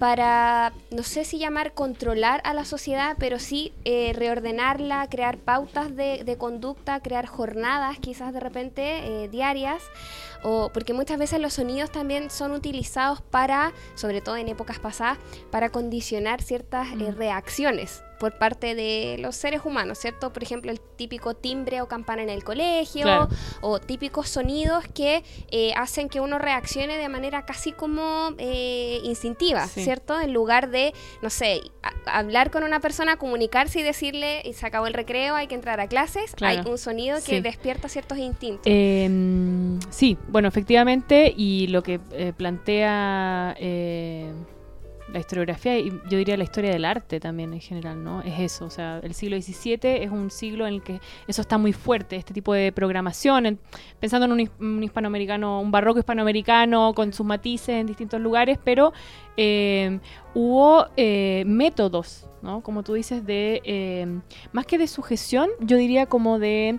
[SPEAKER 3] para, no sé si llamar controlar a la sociedad, pero sí eh, reordenarla, crear pautas de, de conducta, crear jornadas quizás de repente eh, diarias, o porque muchas veces los sonidos también son utilizados para, sobre todo en épocas pasadas, para condicionar ciertas
[SPEAKER 2] Mm.
[SPEAKER 3] reacciones por parte de los seres humanos, ¿cierto? Por ejemplo, el típico timbre o campana en el colegio,
[SPEAKER 2] Claro.
[SPEAKER 3] o típicos sonidos que eh, hacen que uno reaccione de manera casi como eh, instintiva,
[SPEAKER 2] Sí.
[SPEAKER 3] ¿cierto? En lugar de, no sé, hablar con una persona, comunicarse y decirle, se acabó el recreo, hay que entrar a clases,
[SPEAKER 2] Claro.
[SPEAKER 3] hay un sonido que
[SPEAKER 2] Sí.
[SPEAKER 3] despierta ciertos instintos.
[SPEAKER 2] Eh, sí, bueno, efectivamente, y lo que eh, plantea eh, la historiografía, y yo diría la historia del arte también en general, ¿no? Es eso, o sea, el siglo XVII es un siglo en el que eso está muy fuerte, este tipo de programación, en- pensando en un, his- un hispanoamericano, un barroco hispanoamericano con sus matices en distintos lugares, pero eh, hubo eh, métodos, ¿no? Como tú dices, de eh, más que de sujeción, yo diría como de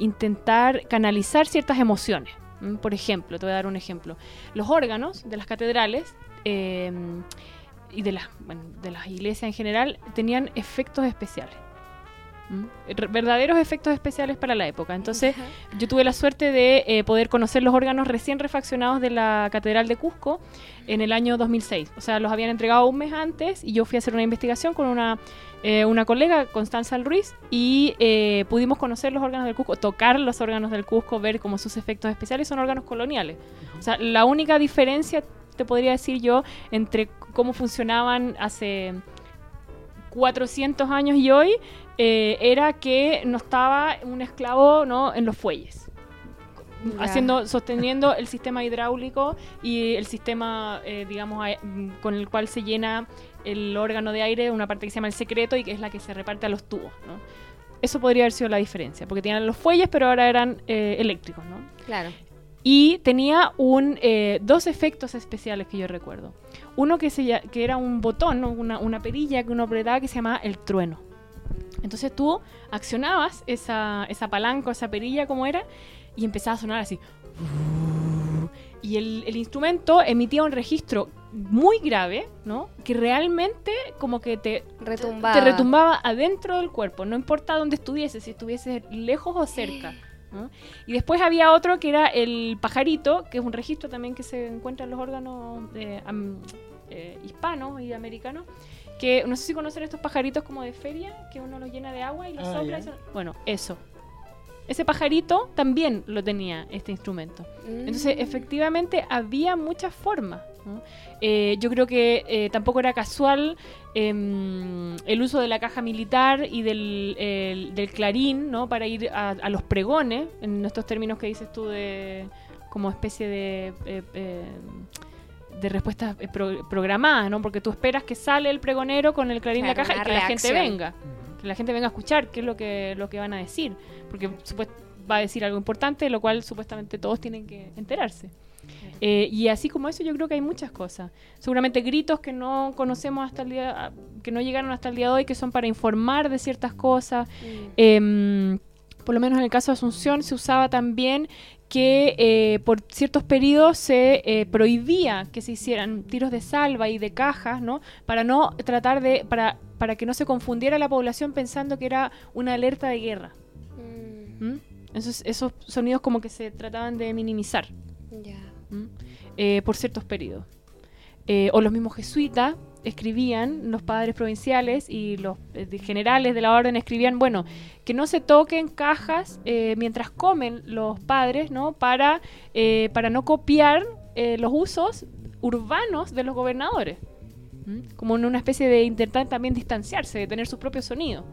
[SPEAKER 2] intentar canalizar ciertas emociones. Por ejemplo, te voy a dar un ejemplo. Los órganos de las catedrales eh, y de las, bueno, de las iglesias en general tenían efectos especiales. Verdaderos efectos especiales para la época. Entonces, yo tuve la suerte de eh, poder conocer los órganos recién refaccionados de la Catedral de Cusco en el año 2006. O sea, los habían entregado un mes antes y yo fui a hacer una investigación con una, eh, una colega, Constanza Ruiz, y eh, pudimos conocer los órganos del Cusco, tocar los órganos del Cusco, ver como sus efectos especiales son órganos coloniales. O sea, la única diferencia, te podría decir yo, entre cómo funcionaban hace 400 años y hoy, eh, era que no estaba un esclavo ¿no? en los fuelles. Haciendo, sosteniendo el sistema hidráulico y el sistema, eh, digamos, con el cual se llena el órgano de aire, una parte que se llama el secreto y que es la que se reparte a los tubos, ¿no? Eso podría haber sido la diferencia, porque tenían los fuelles, pero ahora eran eh, eléctricos, ¿no?
[SPEAKER 3] Claro.
[SPEAKER 2] Y tenía un, eh, dos efectos especiales que yo recuerdo. Uno que, se, que era un botón, una, una perilla que uno apretaba que se llamaba el trueno. Entonces tú accionabas esa, esa palanca esa perilla como era y empezaba a sonar así. Y el, el instrumento emitía un registro muy grave, ¿no? Que realmente como que te,
[SPEAKER 3] Retumbaba.
[SPEAKER 2] te retumbaba adentro del cuerpo, no importa dónde estuviese, si estuviese lejos o cerca. ¿no? Y después había otro que era el pajarito, que es un registro también que se encuentra en los órganos eh, am- eh, hispanos y americanos, que no sé si conocen estos pajaritos como de feria, que uno los llena de agua y los
[SPEAKER 1] Ah,
[SPEAKER 2] sopla.
[SPEAKER 1] ya.
[SPEAKER 2] y son- Bueno, eso. Ese pajarito también lo tenía este instrumento. Entonces,
[SPEAKER 3] Mm.
[SPEAKER 2] efectivamente, había muchas formas. ¿No? Eh, yo creo que eh, tampoco era casual em, el uso de la caja militar y del, el- del clarín, ¿no? Para ir a, a los pregones, en estos términos que dices tú de como especie de... eh, eh, de respuestas pro- programadas, ¿no? Porque tú esperas que sale el pregonero con el clarín en la
[SPEAKER 3] Claro,
[SPEAKER 2] caja y que la gente venga que la gente venga a escuchar qué es lo que, lo que van a decir. Porque supuest- va a decir algo importante, lo cual supuestamente todos tienen que enterarse. Eh, y así como eso, yo creo que hay muchas cosas. Seguramente gritos que no conocemos hasta el día, que no llegaron hasta el día de hoy, que son para informar de ciertas cosas.
[SPEAKER 3] Mm.
[SPEAKER 2] Em, por lo menos en el caso de Asunción se usaba también que eh, por ciertos periodos se eh, prohibía que se hicieran tiros de salva y de cajas, ¿no? Para no tratar de, para, para que no se confundiera la población pensando que era una alerta de guerra.
[SPEAKER 3] Mm,
[SPEAKER 2] ¿m? Esos, esos sonidos como que se trataban de minimizar.
[SPEAKER 3] Ya.
[SPEAKER 2] ¿M? Eh, por ciertos periodos. Eh, o los mismos jesuitas escribían, los padres provinciales y los eh, generales de la orden escribían, bueno, que no se toquen cajas mientras comen los padres, ¿no? Para, para no copiar los usos urbanos de los gobernadores. ¿m? Como en una especie de intentar también distanciarse, de tener su propio sonido.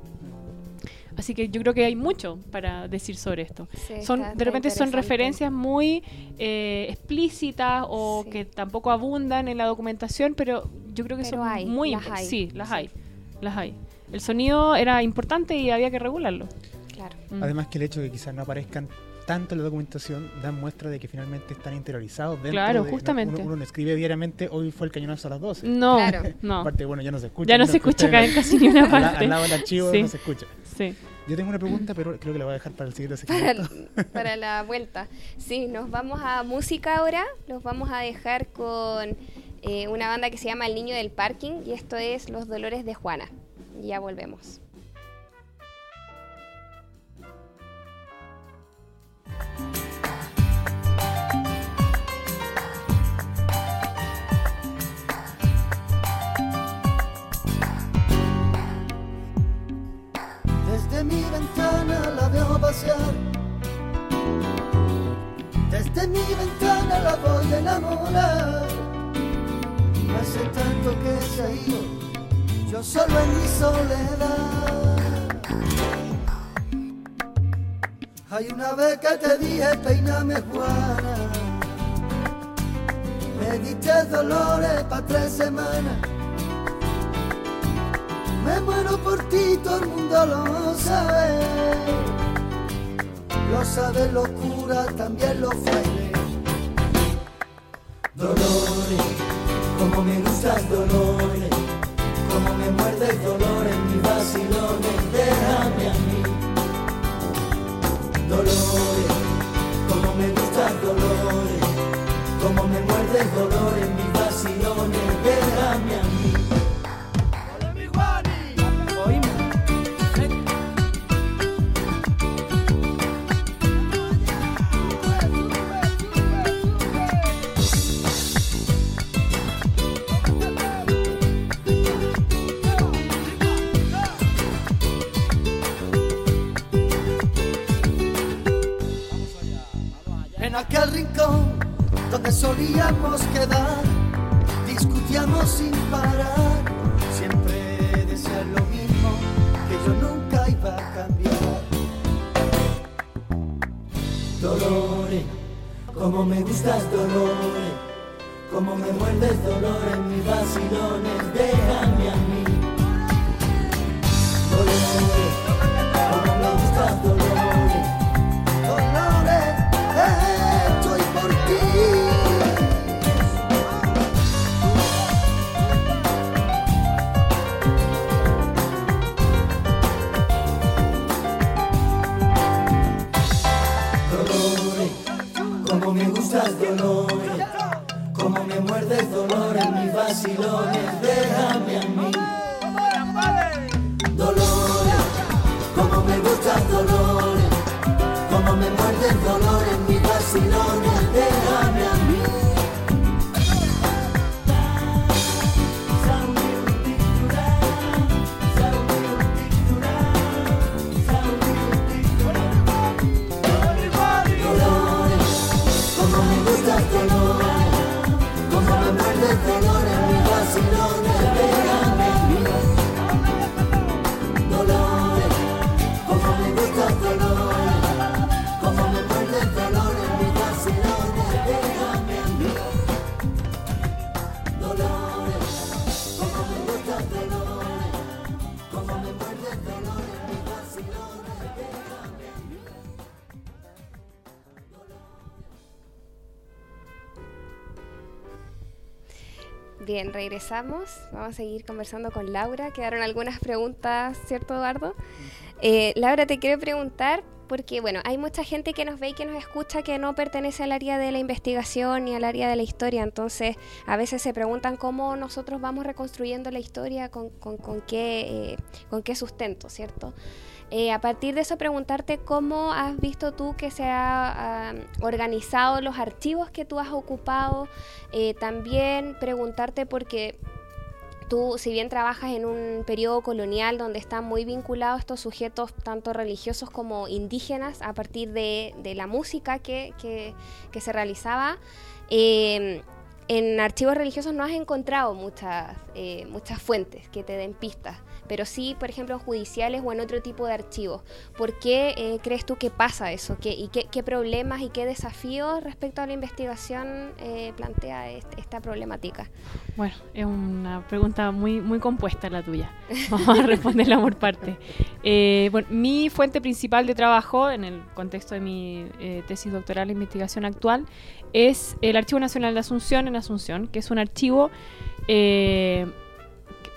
[SPEAKER 2] Así que yo creo que hay mucho para decir sobre esto
[SPEAKER 3] Sí,
[SPEAKER 2] son
[SPEAKER 3] está-
[SPEAKER 2] de repente son referencias muy eh, explícitas o
[SPEAKER 3] Sí.
[SPEAKER 2] que tampoco abundan en la documentación pero yo creo que
[SPEAKER 3] Pero
[SPEAKER 2] son
[SPEAKER 3] hay,
[SPEAKER 2] muy
[SPEAKER 3] las hay,
[SPEAKER 2] sí las
[SPEAKER 3] sí.
[SPEAKER 2] hay las hay el sonido era importante y había que regularlo
[SPEAKER 3] Claro.
[SPEAKER 2] Mm.
[SPEAKER 1] Además que el hecho de que quizás no aparezcan tanto la documentación da muestra de que finalmente están interiorizados dentro
[SPEAKER 2] Claro,
[SPEAKER 1] de-
[SPEAKER 2] justamente.
[SPEAKER 1] Uno, uno no escribe diariamente, hoy fue el cañonazo a las 12.
[SPEAKER 2] no
[SPEAKER 3] Claro.
[SPEAKER 2] no
[SPEAKER 1] Aparte, bueno, ya no se escucha.
[SPEAKER 2] ya no se escucha casi ni una
[SPEAKER 1] al,
[SPEAKER 2] parte
[SPEAKER 1] al lado del archivo
[SPEAKER 2] Sí.
[SPEAKER 1] no se escucha.
[SPEAKER 2] sí
[SPEAKER 1] Yo tengo una pregunta, pero creo que la voy a dejar para el siguiente
[SPEAKER 3] Para,
[SPEAKER 1] segmento.
[SPEAKER 3] para la vuelta. Sí, nos vamos a música ahora. Los vamos a dejar con eh, una banda que se llama El Niño del Parking y esto es Los Dolores de Juana. Y ya volvemos.
[SPEAKER 5] Desde mi ventana la veo pasear. Desde mi ventana la voy a enamorar. Hace tanto que se ha ido, yo solo en mi soledad. Hay una vez que te dije, peiname Juana. Me diste dolores para tres semanas. Me muero por ti, todo el mundo lo sabe. Lo sabe los curas, también los frailes. Dolores, como me gustas Dolores, como me muerdes Dolores, mis vacilones, déjame a mí. Dolores, como me gustas Dolores, como me muerdes Dolores, mis vacilones, a mí.
[SPEAKER 3] Regresamos. Vamos a seguir conversando con Laura. Quedaron algunas preguntas, ¿cierto, Eduardo? Eh, Laura, te quiero preguntar, porque bueno, hay mucha gente que nos ve y que nos escucha que no pertenece al área de la investigación ni al área de la historia. Entonces, a veces se preguntan cómo nosotros vamos reconstruyendo la historia, con, con- con qué, eh, con qué sustento, ¿cierto? Eh, a partir de eso, preguntarte cómo has visto tú que se ha organizado los archivos que tú has ocupado. Eh, también preguntarte porque tú, si bien trabajas en un periodo colonial donde están muy vinculados estos sujetos, tanto religiosos como indígenas, a partir de, la música que, se realizaba, eh, en archivos religiosos no has encontrado muchas, eh, muchas fuentes que te den pistas, pero sí, por ejemplo, en judiciales o en otro tipo de archivos. ¿Por qué eh, crees tú que pasa eso? ¿Qué, ¿Y qué, problemas y qué desafíos respecto a la investigación eh, plantea esta problemática?
[SPEAKER 2] Bueno, es una pregunta muy, muy compuesta la tuya. Vamos a responderla por parte. Eh, bueno, mi fuente principal de trabajo, en el contexto de mi tesis doctoral e investigación actual, es el Archivo Nacional de Asunción en Asunción, que es un archivo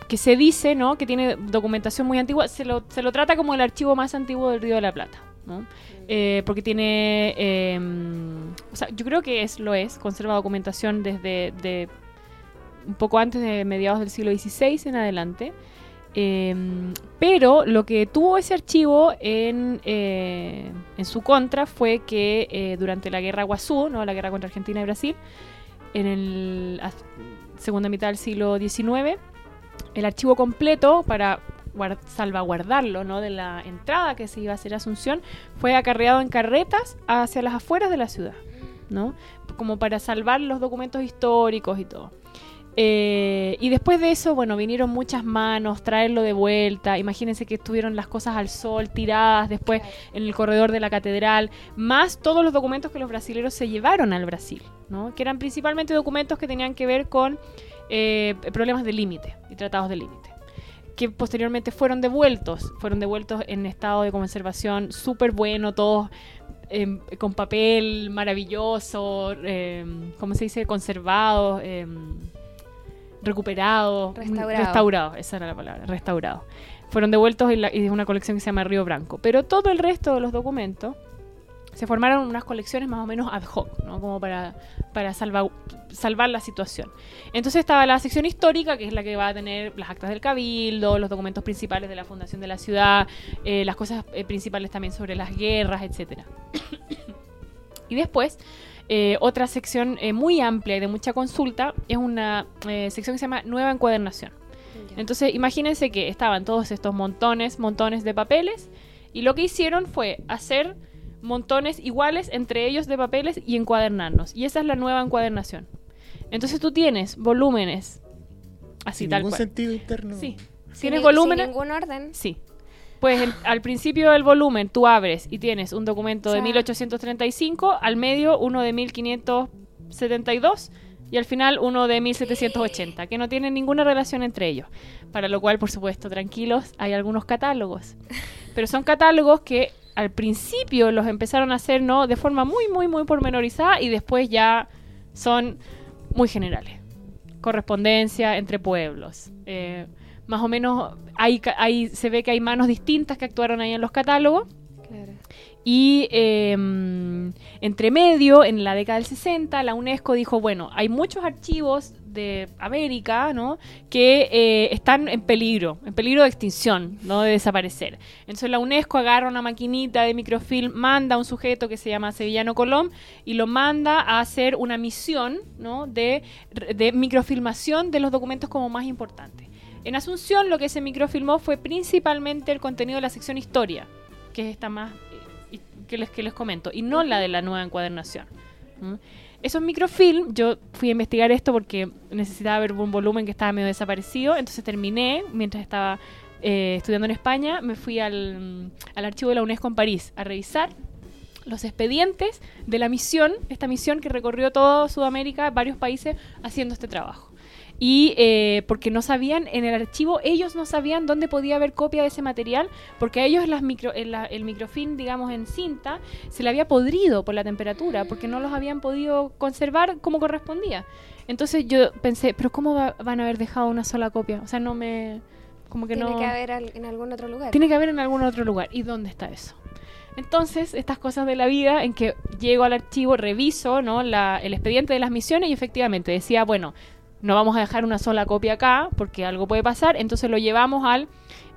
[SPEAKER 2] que se dice ¿no? que tiene documentación muy antigua. Se lo, se lo trata como el archivo más antiguo del Río de la Plata. ¿no? Eh, porque tiene, eh, o sea, yo creo que es, lo es, conserva documentación desde de un poco antes de mediados del siglo XVI en adelante. Eh, pero lo que tuvo ese archivo en, eh, en su contra fue que eh, durante la guerra Guazú, ¿no? la guerra contra Argentina y Brasil, en el a- segunda mitad del siglo XIX, el archivo completo para guar- salvaguardarlo ¿no? de la entrada que se iba a hacer a Asunción fue acarreado en carretas hacia las afueras de la ciudad, ¿no? como para salvar los documentos históricos y todo. Eh, y después de eso, bueno, vinieron muchas manos, traerlo de vuelta. Imagínense que estuvieron las cosas al sol, tiradas después en el corredor de la catedral, más todos los documentos que los brasileros se llevaron al Brasil, ¿no? que eran principalmente documentos que tenían que ver con eh, problemas de límite y tratados de límite que posteriormente fueron devueltos, fueron devueltos en estado de conservación súper bueno, todos em, con papel maravilloso, em, ¿cómo se dice? Conservados, em, recuperados,
[SPEAKER 3] Restaurado.
[SPEAKER 2] restaurados, esa era la palabra, restaurados. Fueron devueltos la- en una colección que se llama Río Branco. Pero todo el resto de los documentos se formaron unas colecciones más o menos ad hoc, ¿no? Como para, para salva- salvar la situación. Entonces estaba la sección histórica, que es la que va a tener las actas del cabildo, los documentos principales de la fundación de la ciudad, eh, las cosas eh, principales también sobre las guerras, etcétera. y después, eh, otra sección muy amplia y de mucha consulta es una sección que se llama Nueva Encuadernación. Entonces, imagínense que estaban todos estos montones, montones de papeles, y lo que hicieron fue hacer montones iguales entre ellos de papeles y encuadernarnos. Y esa es la nueva encuadernación. Entonces tú tienes volúmenes así
[SPEAKER 1] Sin
[SPEAKER 2] tal
[SPEAKER 1] ningún
[SPEAKER 2] cual.
[SPEAKER 1] sentido interno.
[SPEAKER 2] Sí. Tienes volúmenes.
[SPEAKER 3] Sin ningún orden.
[SPEAKER 2] Sí. Pues el- al principio del volumen tú abres y tienes un documento de
[SPEAKER 3] Ya.
[SPEAKER 2] 1835, al medio uno de 1572 y al final uno de 1780, que no tienen ninguna relación entre ellos. Para lo cual, por supuesto, tranquilos, hay algunos catálogos. Pero son catálogos que al principio los empezaron a hacer no de forma muy, muy, muy pormenorizada y después ya son muy generales. Correspondencia entre pueblos. Eh, más o menos hay, hay, se ve que hay manos distintas que actuaron ahí en los catálogos.
[SPEAKER 3] Claro.
[SPEAKER 2] Y eh, entre medio, en la década del 60, la UNESCO dijo, bueno, hay muchos archivos de América, ¿no? Que eh, están en peligro, en peligro de extinción, ¿no? De desaparecer. Entonces la UNESCO agarra una maquinita de microfilm, manda a un sujeto que se llama Sevillano Colón y lo manda a hacer una misión, ¿no? De, de microfilmación de los documentos como más importantes. En Asunción lo que se microfilmó fue principalmente el contenido de la sección historia, que es esta más eh, que les, que les comento, y no la de la nueva encuadernación. ¿Mm? Esos microfilm, yo fui a investigar esto porque necesitaba ver un volumen que estaba medio desaparecido, entonces terminé, mientras estaba eh, estudiando en España, me fui al, al archivo de la UNESCO en París a revisar los expedientes de la misión, esta misión que recorrió toda Sudamérica, varios países, haciendo este trabajo. Y eh, porque no sabían, en el archivo, ellos no sabían dónde podía haber copia de ese material, porque a ellos las micro, en la- el microfilm, digamos, en cinta, se le había podrido por la temperatura, porque no los habían podido conservar como correspondía. Entonces yo pensé, pero ¿cómo va- van a haber dejado una sola copia? O sea, no me... Como que
[SPEAKER 3] Tiene
[SPEAKER 2] no...
[SPEAKER 3] que haber al- en algún otro lugar.
[SPEAKER 2] Tiene que haber en algún otro lugar. ¿Y dónde está eso? Entonces, estas cosas de la vida en que llego al archivo, reviso ¿no? la- el expediente de las misiones y efectivamente decía, bueno, no vamos a dejar una sola copia acá porque algo puede pasar, entonces lo llevamos al,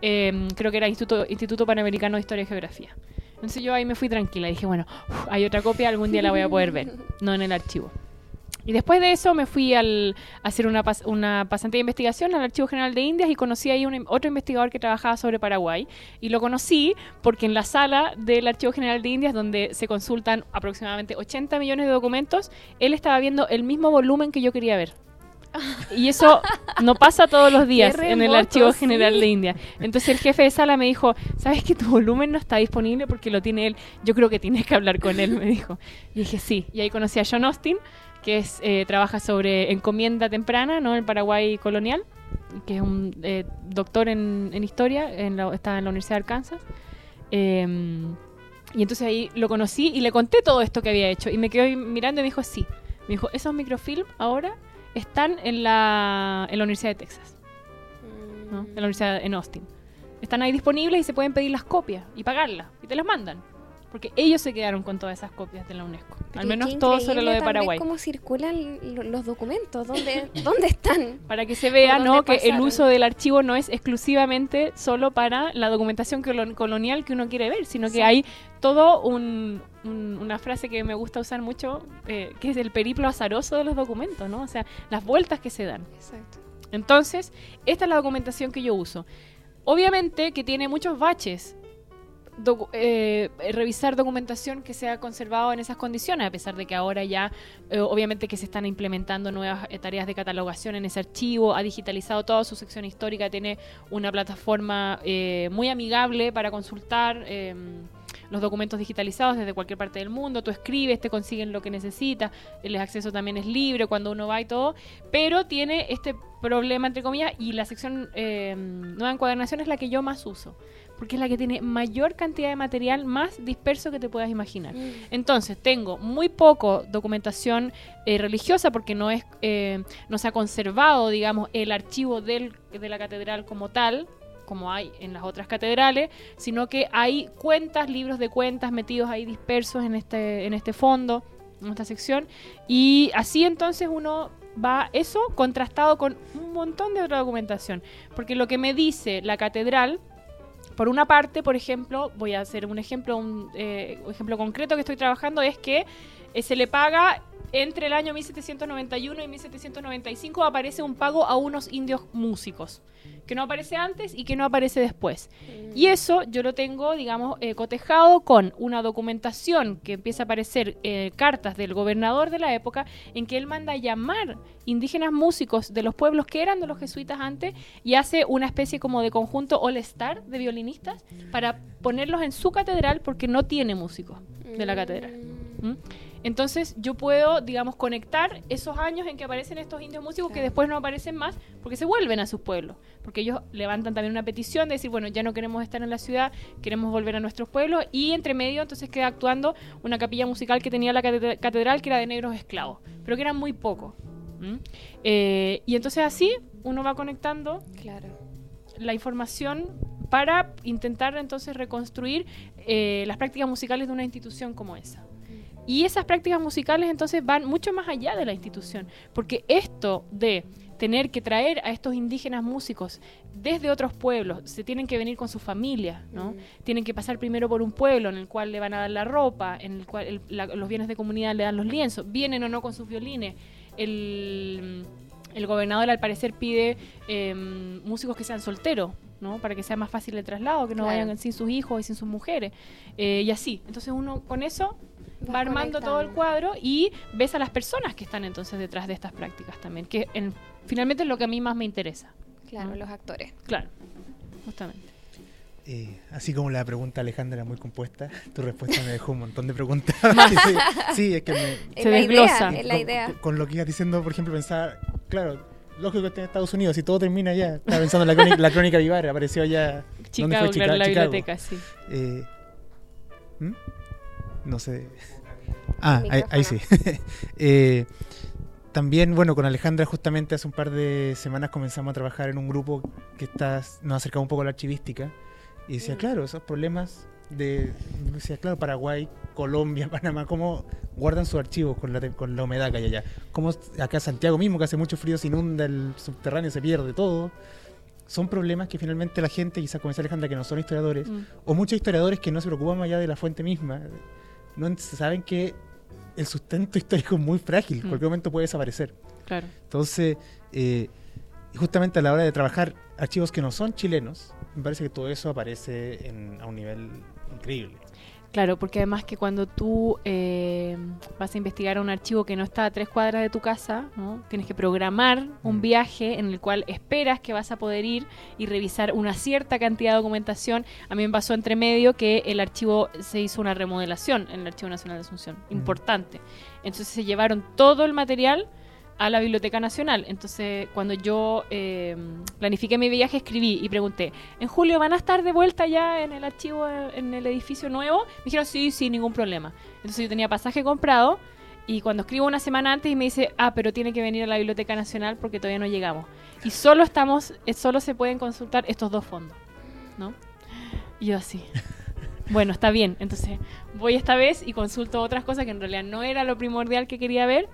[SPEAKER 2] eh, creo que era Instituto, Instituto Panamericano de Historia y Geografía. Entonces yo ahí me fui tranquila, dije, bueno, hay otra copia, algún día la voy a poder ver, no en el archivo. Y después de eso me fui a hacer una, pas- una pasante de investigación al Archivo General de Indias y conocí ahí un, otro investigador que trabajaba sobre Paraguay. Y lo conocí porque en la sala del Archivo General de Indias, donde se consultan aproximadamente 80 millones de documentos, él estaba viendo el mismo volumen que yo quería ver. Y eso no pasa todos los días en el Archivo
[SPEAKER 3] sí.
[SPEAKER 2] General de India. Entonces el jefe de sala me dijo, ¿sabes que tu volumen no está disponible porque lo tiene él? Yo creo que tienes que hablar con él, me dijo. Y dije, sí. Y ahí conocí a John Austin, que es, eh, trabaja sobre encomienda temprana, ¿no? El Paraguay colonial, que es un eh, doctor en, en historia, en la- está en la Universidad de Arkansas. Em, y entonces ahí lo conocí y le conté todo esto que había hecho. Y me quedó mirando y me dijo, sí. Me dijo, esos microfilm ahora están en la, en la Universidad de Texas, ¿no? en la Universidad en Austin. Están ahí disponibles y se pueden pedir las copias y pagarlas. Y te las mandan. Porque ellos se quedaron con todas esas copias de la UNESCO.
[SPEAKER 3] Pero
[SPEAKER 2] Al menos todo sobre lo de Paraguay.
[SPEAKER 3] ¿Cómo circulan lo- los documentos? ¿Dónde, ¿Dónde están?
[SPEAKER 2] Para que se vea ¿no? que el uso del archivo no es exclusivamente solo para la documentación colon- colonial que uno quiere ver, sino que hay todo un, un- una frase que me gusta usar mucho, eh, que es el periplo azaroso de los documentos, ¿no? O sea, las vueltas que se dan.
[SPEAKER 3] Exacto.
[SPEAKER 2] Entonces, esta es la documentación que yo uso. Obviamente que tiene muchos baches. Docu- eh, revisar documentación que se ha conservado en esas condiciones, a pesar de que ahora ya, eh, obviamente que se están implementando nuevas eh, tareas de catalogación en ese archivo, ha digitalizado toda su sección histórica, tiene una plataforma muy amigable para consultar eh, los documentos digitalizados desde cualquier parte del mundo, tú escribes, te consiguen lo que necesitas, el acceso también es libre cuando uno va y todo, pero tiene este problema, entre comillas, y la sección eh, nueva encuadernación es la que yo más uso, porque es la que tiene mayor cantidad de material más disperso que te puedas imaginar.
[SPEAKER 3] Mm.
[SPEAKER 2] Entonces, tengo muy poco documentación eh, religiosa porque no es eh, no se ha conservado, digamos, el archivo del, de la catedral como tal, como hay en las otras catedrales, sino que hay cuentas, libros de cuentas metidos ahí dispersos en este, en este fondo, en esta sección, y así entonces uno va eso contrastado con un montón de otra documentación, porque lo que me dice la catedral por una parte, por ejemplo, voy a hacer un ejemplo, un eh, ejemplo concreto que estoy trabajando es que eh, se le paga entre el año 1791 y 1795 aparece un pago a unos indios músicos, que no aparece antes y que no aparece después. Y eso yo lo tengo, digamos, eh, cotejado con una documentación que empieza a aparecer eh, cartas del gobernador de la época en que él manda llamar indígenas músicos de los pueblos que eran de los jesuitas antes y hace una especie como de conjunto all-star de violinistas para ponerlos en su catedral porque no tiene músicos de la catedral. ¿Mm? Entonces yo puedo, digamos, conectar esos años en que aparecen estos indios músicos que después no aparecen más porque se vuelven a sus pueblos. Porque ellos levantan también una petición de decir, bueno, ya no queremos estar en la ciudad, queremos volver a nuestros pueblos. Y entre medio entonces queda actuando una capilla musical que tenía la cate- catedral que era de negros esclavos, pero que eran muy pocos. ¿Mm? Eh, y entonces así uno va conectando
[SPEAKER 3] Claro.
[SPEAKER 2] la información para intentar entonces reconstruir eh, las prácticas musicales de una institución como esa. Y esas prácticas musicales entonces van mucho más allá de la institución, porque esto de tener que traer a estos indígenas músicos desde otros pueblos, se tienen que venir con su familia, ¿no? Tienen que pasar primero por un pueblo en el cual le van a dar la ropa, en el cual el- la- los bienes de comunidad le dan los lienzos, vienen o no con sus violines. El, el gobernador al parecer pide eh, músicos que sean solteros, ¿no? Para que sea más fácil el traslado, que no
[SPEAKER 3] Claro.
[SPEAKER 2] vayan sin sus hijos y sin sus mujeres. Eh, y así. Entonces uno con eso
[SPEAKER 3] Vas
[SPEAKER 2] va armando todo el cuadro y ves a las personas que están entonces detrás de estas prácticas también, que en- finalmente es lo que a mí más me interesa.
[SPEAKER 3] Claro,
[SPEAKER 2] ¿no?
[SPEAKER 3] los actores.
[SPEAKER 2] Claro, justamente.
[SPEAKER 1] Eh, así como la pregunta Alejandra era muy compuesta, tu respuesta me dejó un montón de preguntas. sí, sí, es que me,
[SPEAKER 2] Se
[SPEAKER 3] la
[SPEAKER 2] desglosa.
[SPEAKER 3] idea, es la
[SPEAKER 1] con,
[SPEAKER 3] idea.
[SPEAKER 1] con- con lo que ibas diciendo, por ejemplo, pensaba, claro, lógico que esté en Estados Unidos, si todo termina allá. Estaba pensando en la crónica, la crónica Vivar, apareció allá. ¿dónde
[SPEAKER 2] Chicago,
[SPEAKER 1] fue?
[SPEAKER 2] claro,
[SPEAKER 1] Chica-
[SPEAKER 2] la
[SPEAKER 1] Chicago.
[SPEAKER 2] biblioteca, sí.
[SPEAKER 1] Eh, ¿hmm? No sé. Ah, ahí, ahí sí. Eh, también, bueno, con Alejandra justamente hace un par de semanas comenzamos a trabajar en un grupo que está, nos acercaba un poco a la archivística y decía,
[SPEAKER 3] Mm.
[SPEAKER 1] claro, esos problemas de, decía, claro, Paraguay, Colombia, Panamá, cómo guardan sus archivos con la, con la humedad que hay allá. Cómo acá Santiago mismo, que hace mucho frío, se inunda el subterráneo, se pierde todo. Son problemas que finalmente la gente, quizás como decía Alejandra, que no son historiadores,
[SPEAKER 2] Mm.
[SPEAKER 1] o muchos historiadores que no se preocupan más allá de la fuente misma, no en- saben que el sustento histórico es muy frágil, en
[SPEAKER 2] Mm.
[SPEAKER 1] cualquier momento puede desaparecer.
[SPEAKER 2] Claro.
[SPEAKER 1] Entonces, eh, justamente a la hora de trabajar archivos que no son chilenos, me parece que todo eso aparece en- a un nivel increíble.
[SPEAKER 2] Claro, porque además que cuando tú eh, vas a investigar un archivo que no está a tres cuadras de tu casa, ¿no? tienes que programar un
[SPEAKER 1] Mm.
[SPEAKER 2] viaje en el cual esperas que vas a poder ir y revisar una cierta cantidad de documentación. A mí me pasó entre medio que el archivo se hizo una remodelación en el Archivo Nacional de Asunción,
[SPEAKER 1] Mm.
[SPEAKER 2] importante. Entonces se llevaron todo el material a la Biblioteca Nacional. Entonces, cuando yo eh, planifiqué mi viaje, escribí y pregunté, ¿en julio van a estar de vuelta ya en el archivo, en el edificio nuevo? Me dijeron, sí, sí, ningún problema. Entonces yo tenía pasaje comprado y cuando escribo una semana antes y me dice, ah, pero tiene que venir a la Biblioteca Nacional porque todavía no llegamos. Y solo estamos, eh, solo se pueden consultar estos dos fondos, ¿no? Y yo así. Bueno, está bien. Entonces voy esta vez y consulto otras cosas que en realidad no era lo primordial que quería ver.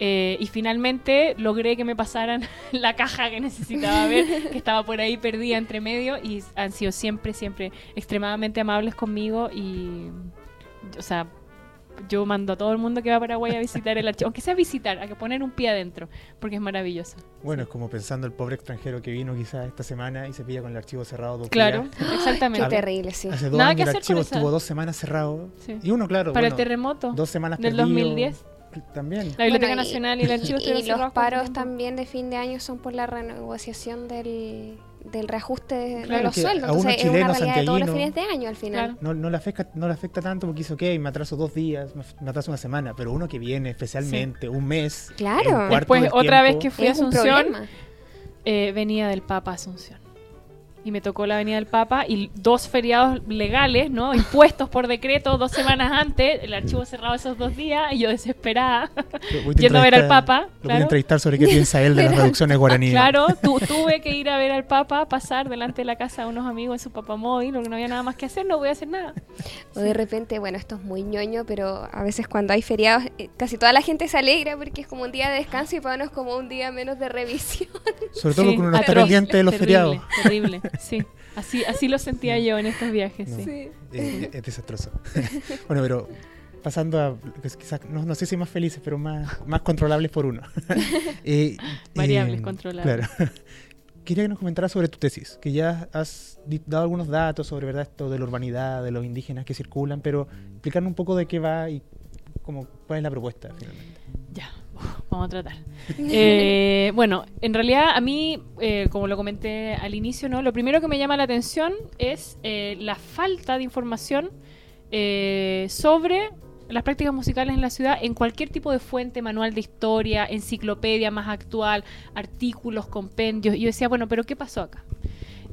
[SPEAKER 2] Eh, y finalmente logré que me pasaran la caja que necesitaba ver, que estaba por ahí perdida entre medio. Y han sido siempre, siempre extremadamente amables conmigo. Y, o sea, yo mando a todo el mundo que va a Paraguay a visitar el archivo, aunque sea visitar, a que poner un pie adentro, porque es maravilloso.
[SPEAKER 1] Bueno, es como pensando el pobre extranjero que vino quizás esta semana y se pilla con el archivo cerrado dos
[SPEAKER 2] Claro,
[SPEAKER 1] días.
[SPEAKER 3] Qué
[SPEAKER 2] exactamente.
[SPEAKER 3] terrible, sí.
[SPEAKER 1] Hace dos
[SPEAKER 2] Nada
[SPEAKER 1] años
[SPEAKER 2] que
[SPEAKER 1] el
[SPEAKER 2] hacer
[SPEAKER 1] archivo
[SPEAKER 2] con esa-
[SPEAKER 1] estuvo dos semanas cerrado.
[SPEAKER 2] Sí.
[SPEAKER 1] Y uno, claro,
[SPEAKER 2] Para
[SPEAKER 1] bueno,
[SPEAKER 2] el terremoto
[SPEAKER 1] dos semanas
[SPEAKER 2] del
[SPEAKER 1] perdido,
[SPEAKER 2] 2010,
[SPEAKER 1] También.
[SPEAKER 2] la Biblioteca
[SPEAKER 3] Bueno,
[SPEAKER 2] Nacional y el archivo
[SPEAKER 3] Y los paros también de fin de año son por la renegociación del, del reajuste de, de
[SPEAKER 1] Claro,
[SPEAKER 3] los
[SPEAKER 1] que
[SPEAKER 3] sueldos.
[SPEAKER 1] a uno
[SPEAKER 3] Entonces es una
[SPEAKER 1] chileno,
[SPEAKER 3] realidad de todos los fines de año al final.
[SPEAKER 2] Claro.
[SPEAKER 1] No, no, le afecta, no le afecta tanto porque dice, ok, me atraso dos días, me atraso una semana, pero uno que viene especialmente un mes,
[SPEAKER 3] Claro.
[SPEAKER 1] un
[SPEAKER 2] Después, otra vez que fui a Asunción, eh, venía del Papa Asunción. Y me tocó la Avenida del Papa y dos feriados legales, ¿no? Impuestos por decreto dos semanas antes, el archivo cerrado esos dos días y yo desesperada,
[SPEAKER 1] Voy a
[SPEAKER 2] yendo a ver al Papa.
[SPEAKER 1] Lo voy a
[SPEAKER 2] Claro,
[SPEAKER 1] entrevistar sobre qué piensa él de las reducciones guaraníes.
[SPEAKER 2] claro tu- tuve que ir a ver al Papa, pasar delante de la casa de unos amigos en su papamóvil, porque no había nada más que hacer, no voy a hacer nada.
[SPEAKER 3] O de repente, bueno, esto es muy ñoño, pero a veces cuando hay feriados, eh, casi toda la gente se alegra porque es como un día de descanso y para uno es como un día menos de revisión.
[SPEAKER 1] Sobre todo
[SPEAKER 2] Sí,
[SPEAKER 1] porque uno no está pendiente de los
[SPEAKER 2] terrible,
[SPEAKER 1] feriados.
[SPEAKER 2] Terrible, sí. Así, así lo sentía yo en estos viajes, sí.
[SPEAKER 1] Eh, es desastroso. bueno, pero pasando a pues, quizás, no, no sé si más felices, pero más, más controlables por uno. Eh,
[SPEAKER 2] Variables
[SPEAKER 1] eh,
[SPEAKER 2] controlables.
[SPEAKER 1] Claro. Quería que nos comentaras sobre tu tesis, que ya has dado algunos datos sobre verdad esto de la urbanidad, de los indígenas que circulan, pero explicarnos un poco de qué va y cómo, cuál es la propuesta finalmente.
[SPEAKER 2] Ya, vamos a tratar. Eh, bueno, en realidad a mí, eh, como lo comenté al inicio, ¿no? lo primero que me llama la atención es eh, la falta de información sobre las prácticas musicales en la ciudad en cualquier tipo de fuente, manual de historia, enciclopedia más actual, artículos, compendios. Y yo decía, bueno, pero ¿qué pasó acá?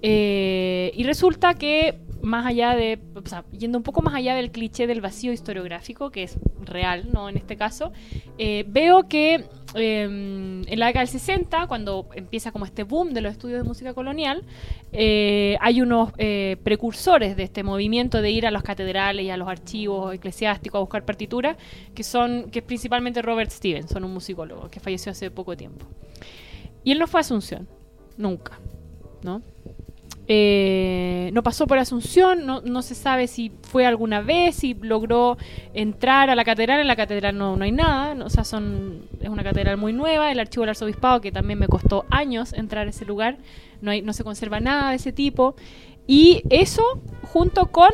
[SPEAKER 2] Y resulta que más allá de, o sea, yendo un poco más allá del cliché del vacío historiográfico, que es real, ¿no? En este caso, eh, veo que eh, en la década del 60, cuando empieza como este boom de los estudios de música colonial, eh, hay unos eh, precursores de este movimiento de ir a las catedrales y a los archivos eclesiásticos a buscar partituras, que son, que es principalmente Robert Stevenson, un musicólogo que falleció hace poco tiempo. Y él no fue Asunción, nunca, ¿no? Eh, no pasó por Asunción, no, no se sabe si fue alguna vez, si logró entrar a la catedral. En la catedral no, hay nada, no, o sea, son, es una catedral muy nueva. El archivo del arzobispado, que también me costó años entrar a ese lugar, no, hay, no se conserva nada de ese tipo. Y eso, junto con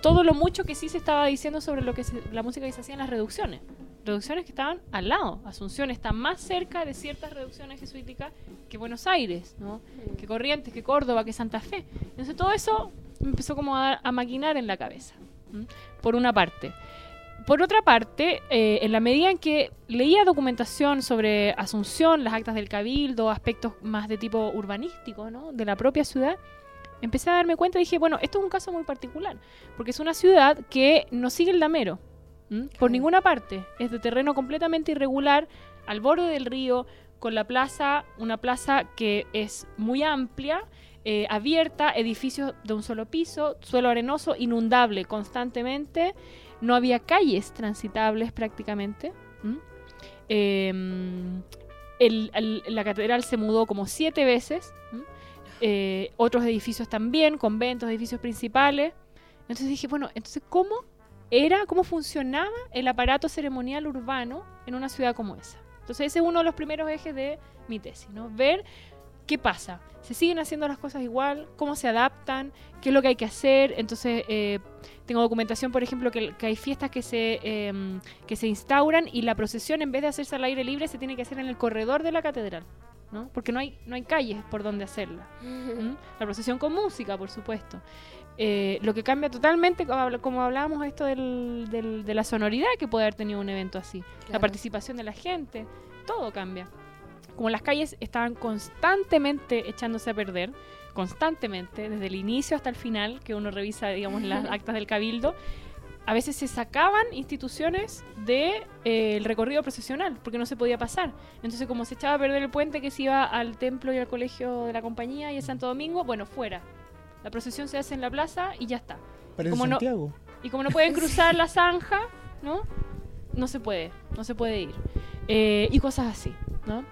[SPEAKER 2] todo lo mucho que sí se estaba diciendo sobre lo que se- la música que se hacía en las reducciones. Reducciones que estaban al lado. Asunción está más cerca de ciertas reducciones jesuíticas que Buenos Aires, ¿no? que Corrientes, que Córdoba, que Santa Fe. Entonces todo eso me empezó como a, a maquinar en la cabeza, ¿m? por una parte. Por otra parte, eh, en la medida en que leía documentación sobre Asunción, las actas del Cabildo, aspectos más de tipo urbanístico, ¿no? de la propia ciudad, empecé a darme cuenta y dije, bueno, esto es un caso muy particular, porque es una ciudad que no sigue el damero, ¿m? por ninguna parte, es de terreno completamente irregular, al borde del río, con la plaza, una plaza que es muy amplia, eh, abierta, edificios de un solo piso, suelo arenoso, inundable constantemente, no había calles transitables prácticamente. ¿m? Eh, el- el- la catedral se mudó como siete veces. Eh, otros edificios también, conventos, edificios principales. Entonces dije, bueno, entonces ¿cómo era, cómo funcionaba el aparato ceremonial urbano en una ciudad como esa? Entonces ese es uno de los primeros ejes de mi tesis, ¿no? Ver qué pasa, se siguen haciendo las cosas igual, cómo se adaptan, qué es lo que hay que hacer. Entonces eh, tengo documentación, por ejemplo, que, que hay fiestas que se, eh, que se instauran y la procesión en vez de hacerse al aire libre se tiene que hacer en el corredor de la catedral, ¿no? Porque no hay, no hay calles por donde hacerla. ¿Mm? La procesión con música, por supuesto. Eh, lo que cambia totalmente, como, habl- como hablábamos, esto del, del- de la sonoridad que puede haber tenido un evento así. La participación de la gente, todo cambia. Como las calles estaban constantemente echándose a perder, constantemente, desde el inicio hasta el final, que uno revisa, digamos, las actas del cabildo, a veces se sacaban instituciones del recorrido procesional, porque no se podía pasar. Entonces, como se echaba a perder el puente que se iba al templo y al colegio de la compañía y a Santo Domingo, bueno, fuera. La procesión se hace en la plaza y ya está.
[SPEAKER 1] Parece
[SPEAKER 2] Como no-
[SPEAKER 1] Santiago.
[SPEAKER 2] Y como no pueden cruzar la zanja, ¿no? No se puede, no se puede ir. Eh, y cosas así, ¿no?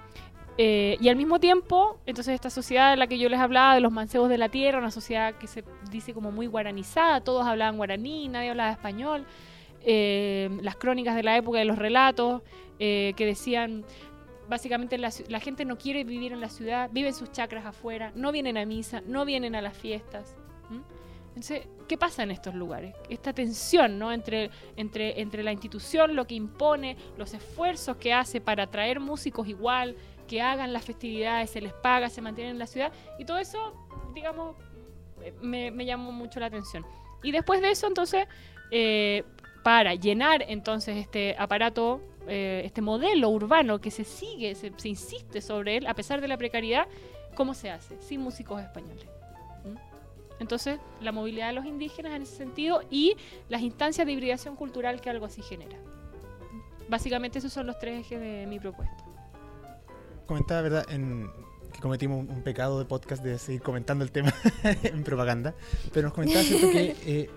[SPEAKER 2] Eh, y al mismo tiempo, entonces esta sociedad de la que yo les hablaba, de los mancebos de la tierra, una sociedad que se dice como muy guaranizada, todos hablaban guaraní, nadie hablaba español, eh, las crónicas de la época de los relatos eh, que decían, básicamente la, gente no quiere vivir en la ciudad, viven sus chacras afuera, no vienen a misa, no vienen a las fiestas. Entonces, ¿qué pasa en estos lugares? Esta tensión ¿no? entre, entre, entre la institución, lo que impone, los esfuerzos que hace para atraer músicos igual, que hagan las festividades, se les paga, se mantienen en la ciudad, y todo eso, digamos, me, me llamó mucho la atención. Y después de eso, entonces, eh, para llenar entonces este aparato, eh, este modelo urbano que se sigue, se, se insiste sobre él, a pesar de la precariedad, ¿cómo se hace? Sin músicos españoles. ¿Mm? Entonces, la movilidad de los indígenas en ese sentido y las instancias de hibridación cultural que algo así genera. Básicamente esos son los tres ejes de mi propuesta.
[SPEAKER 1] Comentaba, ¿verdad? En, que cometimos un, un pecado de podcast de seguir comentando el tema en propaganda. Pero nos comentaba. Que eh,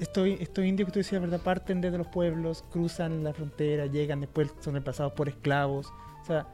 [SPEAKER 1] estos, estos indios que tú decías, ¿verdad? Parten desde los pueblos, cruzan la frontera, llegan, después son reemplazados por esclavos. O sea,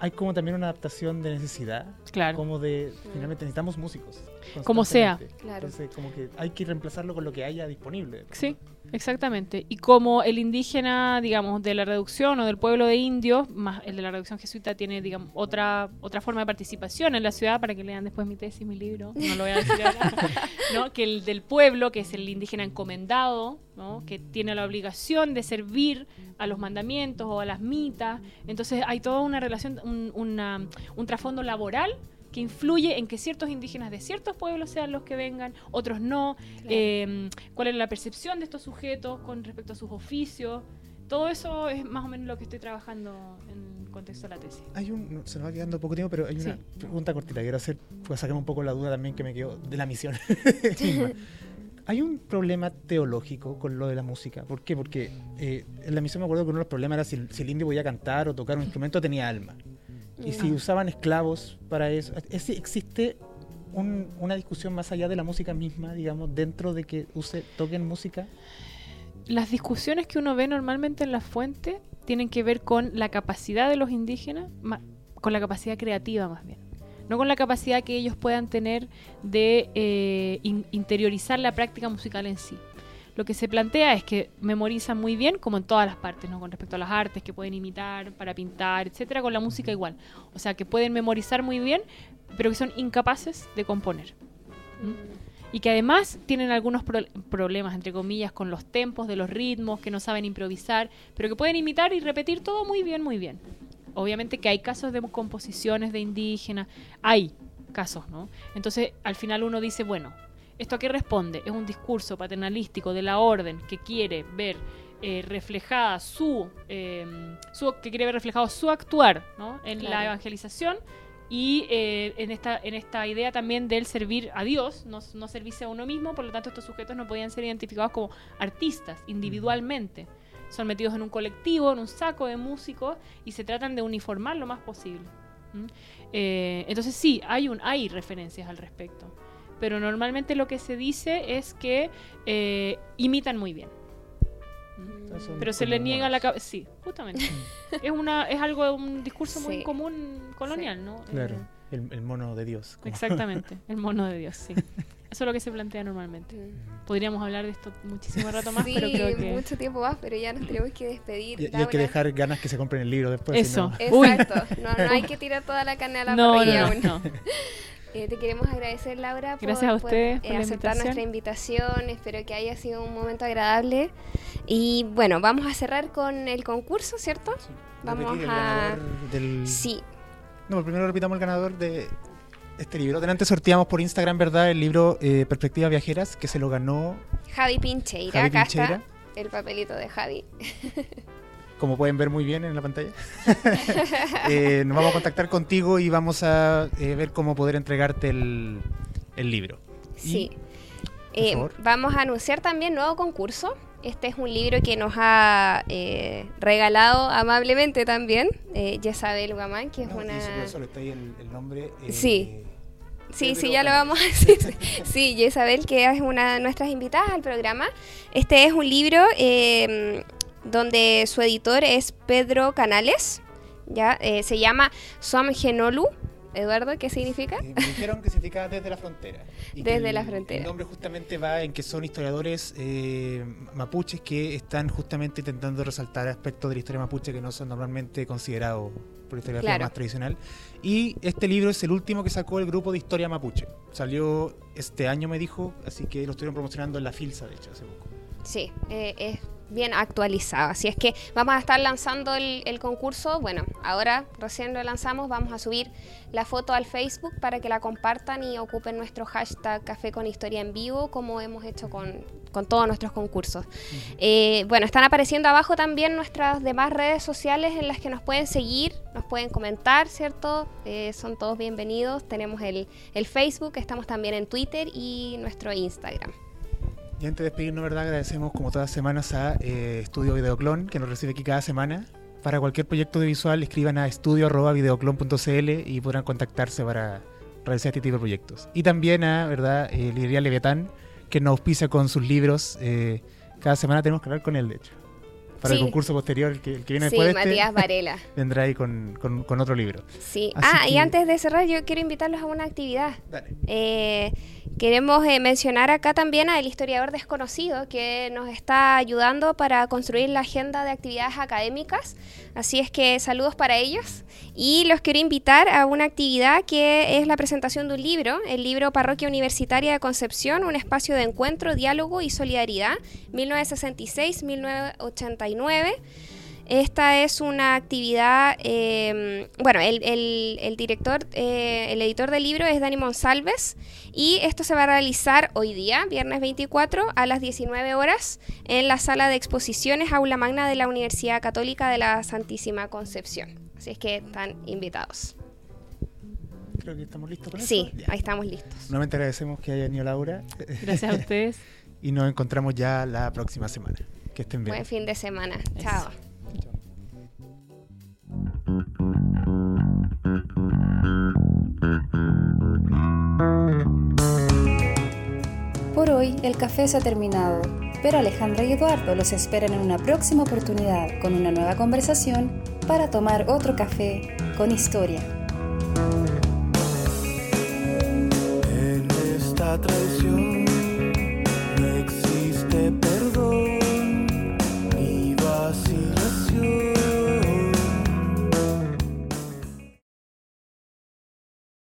[SPEAKER 1] hay como también una adaptación de necesidad.
[SPEAKER 2] Claro.
[SPEAKER 1] Como de, finalmente necesitamos músicos.
[SPEAKER 2] Como sea.
[SPEAKER 3] Claro.
[SPEAKER 1] Entonces, como que hay que reemplazarlo con lo que haya disponible.
[SPEAKER 2] Sí, Exactamente. Y como el indígena, digamos, de la reducción o del pueblo de indios, más el de la reducción jesuita tiene, digamos, otra otra forma de participación en la ciudad, para que lean después mi tesis, mi libro, no lo voy a decir ahora, ¿no? Que el del pueblo, que es el indígena encomendado, ¿no? Que tiene la obligación de servir a los mandamientos o a las mitas. Entonces hay toda una relación, un, una- un trasfondo laboral que influye en que ciertos indígenas de ciertos pueblos sean los que vengan, otros no, eh, cuál es la percepción de estos sujetos con respecto a sus oficios. Todo eso es más o menos lo que estoy trabajando en el contexto de la tesis.
[SPEAKER 1] Hay un, se nos va quedando poco tiempo, pero hay una
[SPEAKER 2] Sí.
[SPEAKER 1] pregunta cortita. Quiero hacer, pues sacarme un poco la duda también que me quedó de la misión. hay un problema teológico con lo de la música. ¿Por qué? Porque eh, en la misión me acuerdo que uno de los problemas era si, el- si el indio podía cantar o tocar un instrumento tenía alma. Y si usaban esclavos para eso. Es- ¿Existe un- una discusión más allá de la música misma, digamos, dentro de que use, toquen música?
[SPEAKER 2] Las discusiones que uno ve normalmente en la fuente tienen que ver con la capacidad de los indígenas, con la capacidad creativa más bien. No con la capacidad que ellos puedan tener de eh, in- interiorizar la práctica musical en sí. Lo que se plantea es que memorizan muy bien, como en todas las partes, ¿no? con respecto a las artes que pueden imitar para pintar, etcétera, con la música igual. O sea, que pueden memorizar muy bien, pero que son incapaces de componer. ¿Mm? Y que además tienen algunos pro- problemas, entre comillas, con los tempos de los ritmos, que no saben improvisar, pero que pueden imitar y repetir todo muy bien, muy bien. Obviamente que hay casos de composiciones de indígenas, hay casos, ¿no? Entonces, al final uno dice, bueno, ¿esto a qué responde? Es un discurso paternalístico de la orden que quiere ver eh, reflejada su, eh, su, que quiere ver reflejado su actuar, ¿no? En la evangelización y eh, en, esta, en esta idea también del servir a Dios, no, no servirse a uno mismo, por lo tanto estos sujetos no podían ser identificados como artistas individualmente. Son metidos en un colectivo, en un saco de músicos y se tratan de uniformar lo más posible. Eh, entonces sí, hay, un, hay referencias al respecto. Pero normalmente lo que se dice es que eh, imitan muy bien. Pero se le niega la cabeza. Sí, justamente. es, una, es algo, un discurso muy
[SPEAKER 3] Sí.
[SPEAKER 2] común colonial, ¿no?
[SPEAKER 1] Claro,
[SPEAKER 2] Eh,
[SPEAKER 1] el, el mono de Dios. como-
[SPEAKER 2] exactamente, el mono de Dios, sí. Eso es lo que se plantea normalmente.
[SPEAKER 3] Mm.
[SPEAKER 2] Podríamos hablar de esto muchísimo rato más,
[SPEAKER 3] sí,
[SPEAKER 2] pero creo que...
[SPEAKER 3] mucho tiempo más, pero ya nos tenemos que despedir.
[SPEAKER 1] Y, y hay que dejar ganas que se compren el libro después.
[SPEAKER 2] Eso.
[SPEAKER 1] no-
[SPEAKER 2] Uy.
[SPEAKER 3] Exacto, no, no hay que tirar toda la carne a la
[SPEAKER 2] No, no,
[SPEAKER 3] parrilla
[SPEAKER 2] no,
[SPEAKER 3] aún.
[SPEAKER 2] no.
[SPEAKER 3] Eh, te queremos agradecer, Laura, por,
[SPEAKER 2] Gracias a
[SPEAKER 3] por,
[SPEAKER 2] ustedes
[SPEAKER 3] eh,
[SPEAKER 2] por
[SPEAKER 3] aceptar
[SPEAKER 2] invitación.
[SPEAKER 3] nuestra invitación. Espero que haya sido un momento agradable. Y bueno, vamos a cerrar con el concurso, ¿cierto? Vamos
[SPEAKER 1] Repetir el
[SPEAKER 3] a-
[SPEAKER 1] ganador del-
[SPEAKER 3] Sí,
[SPEAKER 1] No, primero repitamos el ganador de este libro. Delante sorteamos por Instagram, ¿verdad? El libro eh, Perspectivas Viajeras, que se lo ganó
[SPEAKER 3] Javi Pincheira.
[SPEAKER 1] Javi
[SPEAKER 3] Acá
[SPEAKER 1] Pincheira.
[SPEAKER 3] está el papelito de Javi.
[SPEAKER 1] como pueden ver muy bien en la pantalla. Eh, nos vamos a contactar contigo y vamos a eh, ver cómo poder entregarte el, el libro.
[SPEAKER 3] Sí. Eh, vamos a anunciar también nuevo concurso. Este es un libro que nos ha eh, regalado amablemente también eh, Yesabel Guamán, que es
[SPEAKER 1] No,
[SPEAKER 3] una...
[SPEAKER 1] solo- solo está ahí el, el nombre. eh,
[SPEAKER 3] Sí. Sí, sí, ya lo vamos a decir. Sí, Isabel, que es una de nuestras invitadas al programa. Este es un libro eh, donde su editor es Pedro Canales. ¿ya? Eh, se llama Suam Genolu. Eduardo, ¿qué significa?
[SPEAKER 1] Eh, me dijeron que significa desde la frontera. Y
[SPEAKER 3] Desde
[SPEAKER 1] el-
[SPEAKER 3] la frontera.
[SPEAKER 1] El nombre justamente va en que son historiadores eh, mapuches que están justamente intentando resaltar aspectos de la historia mapuche que no son normalmente considerados por la historiografía
[SPEAKER 3] Claro.
[SPEAKER 1] más tradicional. Y este libro es el último que sacó el grupo de historia mapuche. Salió este año, me dijo, así que lo estuvieron promocionando en la Filsa, de hecho, hace poco.
[SPEAKER 3] Sí, eh, es bien actualizado. Así es que vamos a estar lanzando el, el concurso. Bueno, ahora recién lo lanzamos. Vamos a subir la foto al Facebook para que la compartan y ocupen nuestro hashtag Café con Historia en Vivo, como hemos hecho con, con todos nuestros concursos. Eh, bueno, están apareciendo abajo también nuestras demás redes sociales en las que nos pueden seguir, nos pueden comentar, ¿cierto? Eh, son todos bienvenidos. Tenemos el, el Facebook, estamos también en Twitter y nuestro Instagram.
[SPEAKER 1] Y antes de despedirnos, ¿verdad? Agradecemos como todas las semanas a eh, Estudio Videoclon, que nos recibe aquí cada semana. Para cualquier proyecto audiovisual, escriban a estudio.videoclon.cl y podrán contactarse para realizar este tipo de proyectos. Y también a, ¿verdad? Eh, Librería Leviatán, que nos auspicia con sus libros. eh, cada semana tenemos que hablar con él, de hecho. Para
[SPEAKER 3] Sí.
[SPEAKER 1] el concurso posterior, el que, el que viene
[SPEAKER 3] Sí,
[SPEAKER 1] después de este,
[SPEAKER 3] Matías Varela.
[SPEAKER 1] vendrá ahí con, con- con otro libro.
[SPEAKER 3] Sí.
[SPEAKER 1] Así
[SPEAKER 3] ah, y
[SPEAKER 1] que-
[SPEAKER 3] antes de cerrar, yo quiero invitarlos a una actividad.
[SPEAKER 1] Dale.
[SPEAKER 3] Eh, Queremos eh, mencionar acá también al historiador desconocido que nos está ayudando para construir la agenda de actividades académicas. Así es que saludos para ellos. Y los quiero invitar a una actividad que es la presentación de un libro, el libro Parroquia Universitaria de Concepción, un espacio de encuentro, diálogo y solidaridad, 1966-1989. Esta es una actividad, eh, bueno, el, el, el director, eh, el editor del libro es Dani Monsalves y esto se va a realizar hoy día, viernes 24, a las 19 horas, en la sala de exposiciones Aula Magna de la Universidad Católica de la Santísima Concepción. Así es que están invitados.
[SPEAKER 1] Creo que estamos listos con
[SPEAKER 3] Sí,
[SPEAKER 1] eso.
[SPEAKER 3] Ahí estamos listos.
[SPEAKER 1] Nuevamente agradecemos que haya venido Laura.
[SPEAKER 2] Gracias a ustedes.
[SPEAKER 1] y nos encontramos ya la próxima semana. Que estén bien.
[SPEAKER 3] Buen fin de semana.
[SPEAKER 2] Eso.
[SPEAKER 3] Chao.
[SPEAKER 6] Por hoy el café se ha terminado, pero Alejandra y Eduardo los esperan en una próxima oportunidad con una nueva conversación para tomar otro café con historia. En esta traición no existe perdón.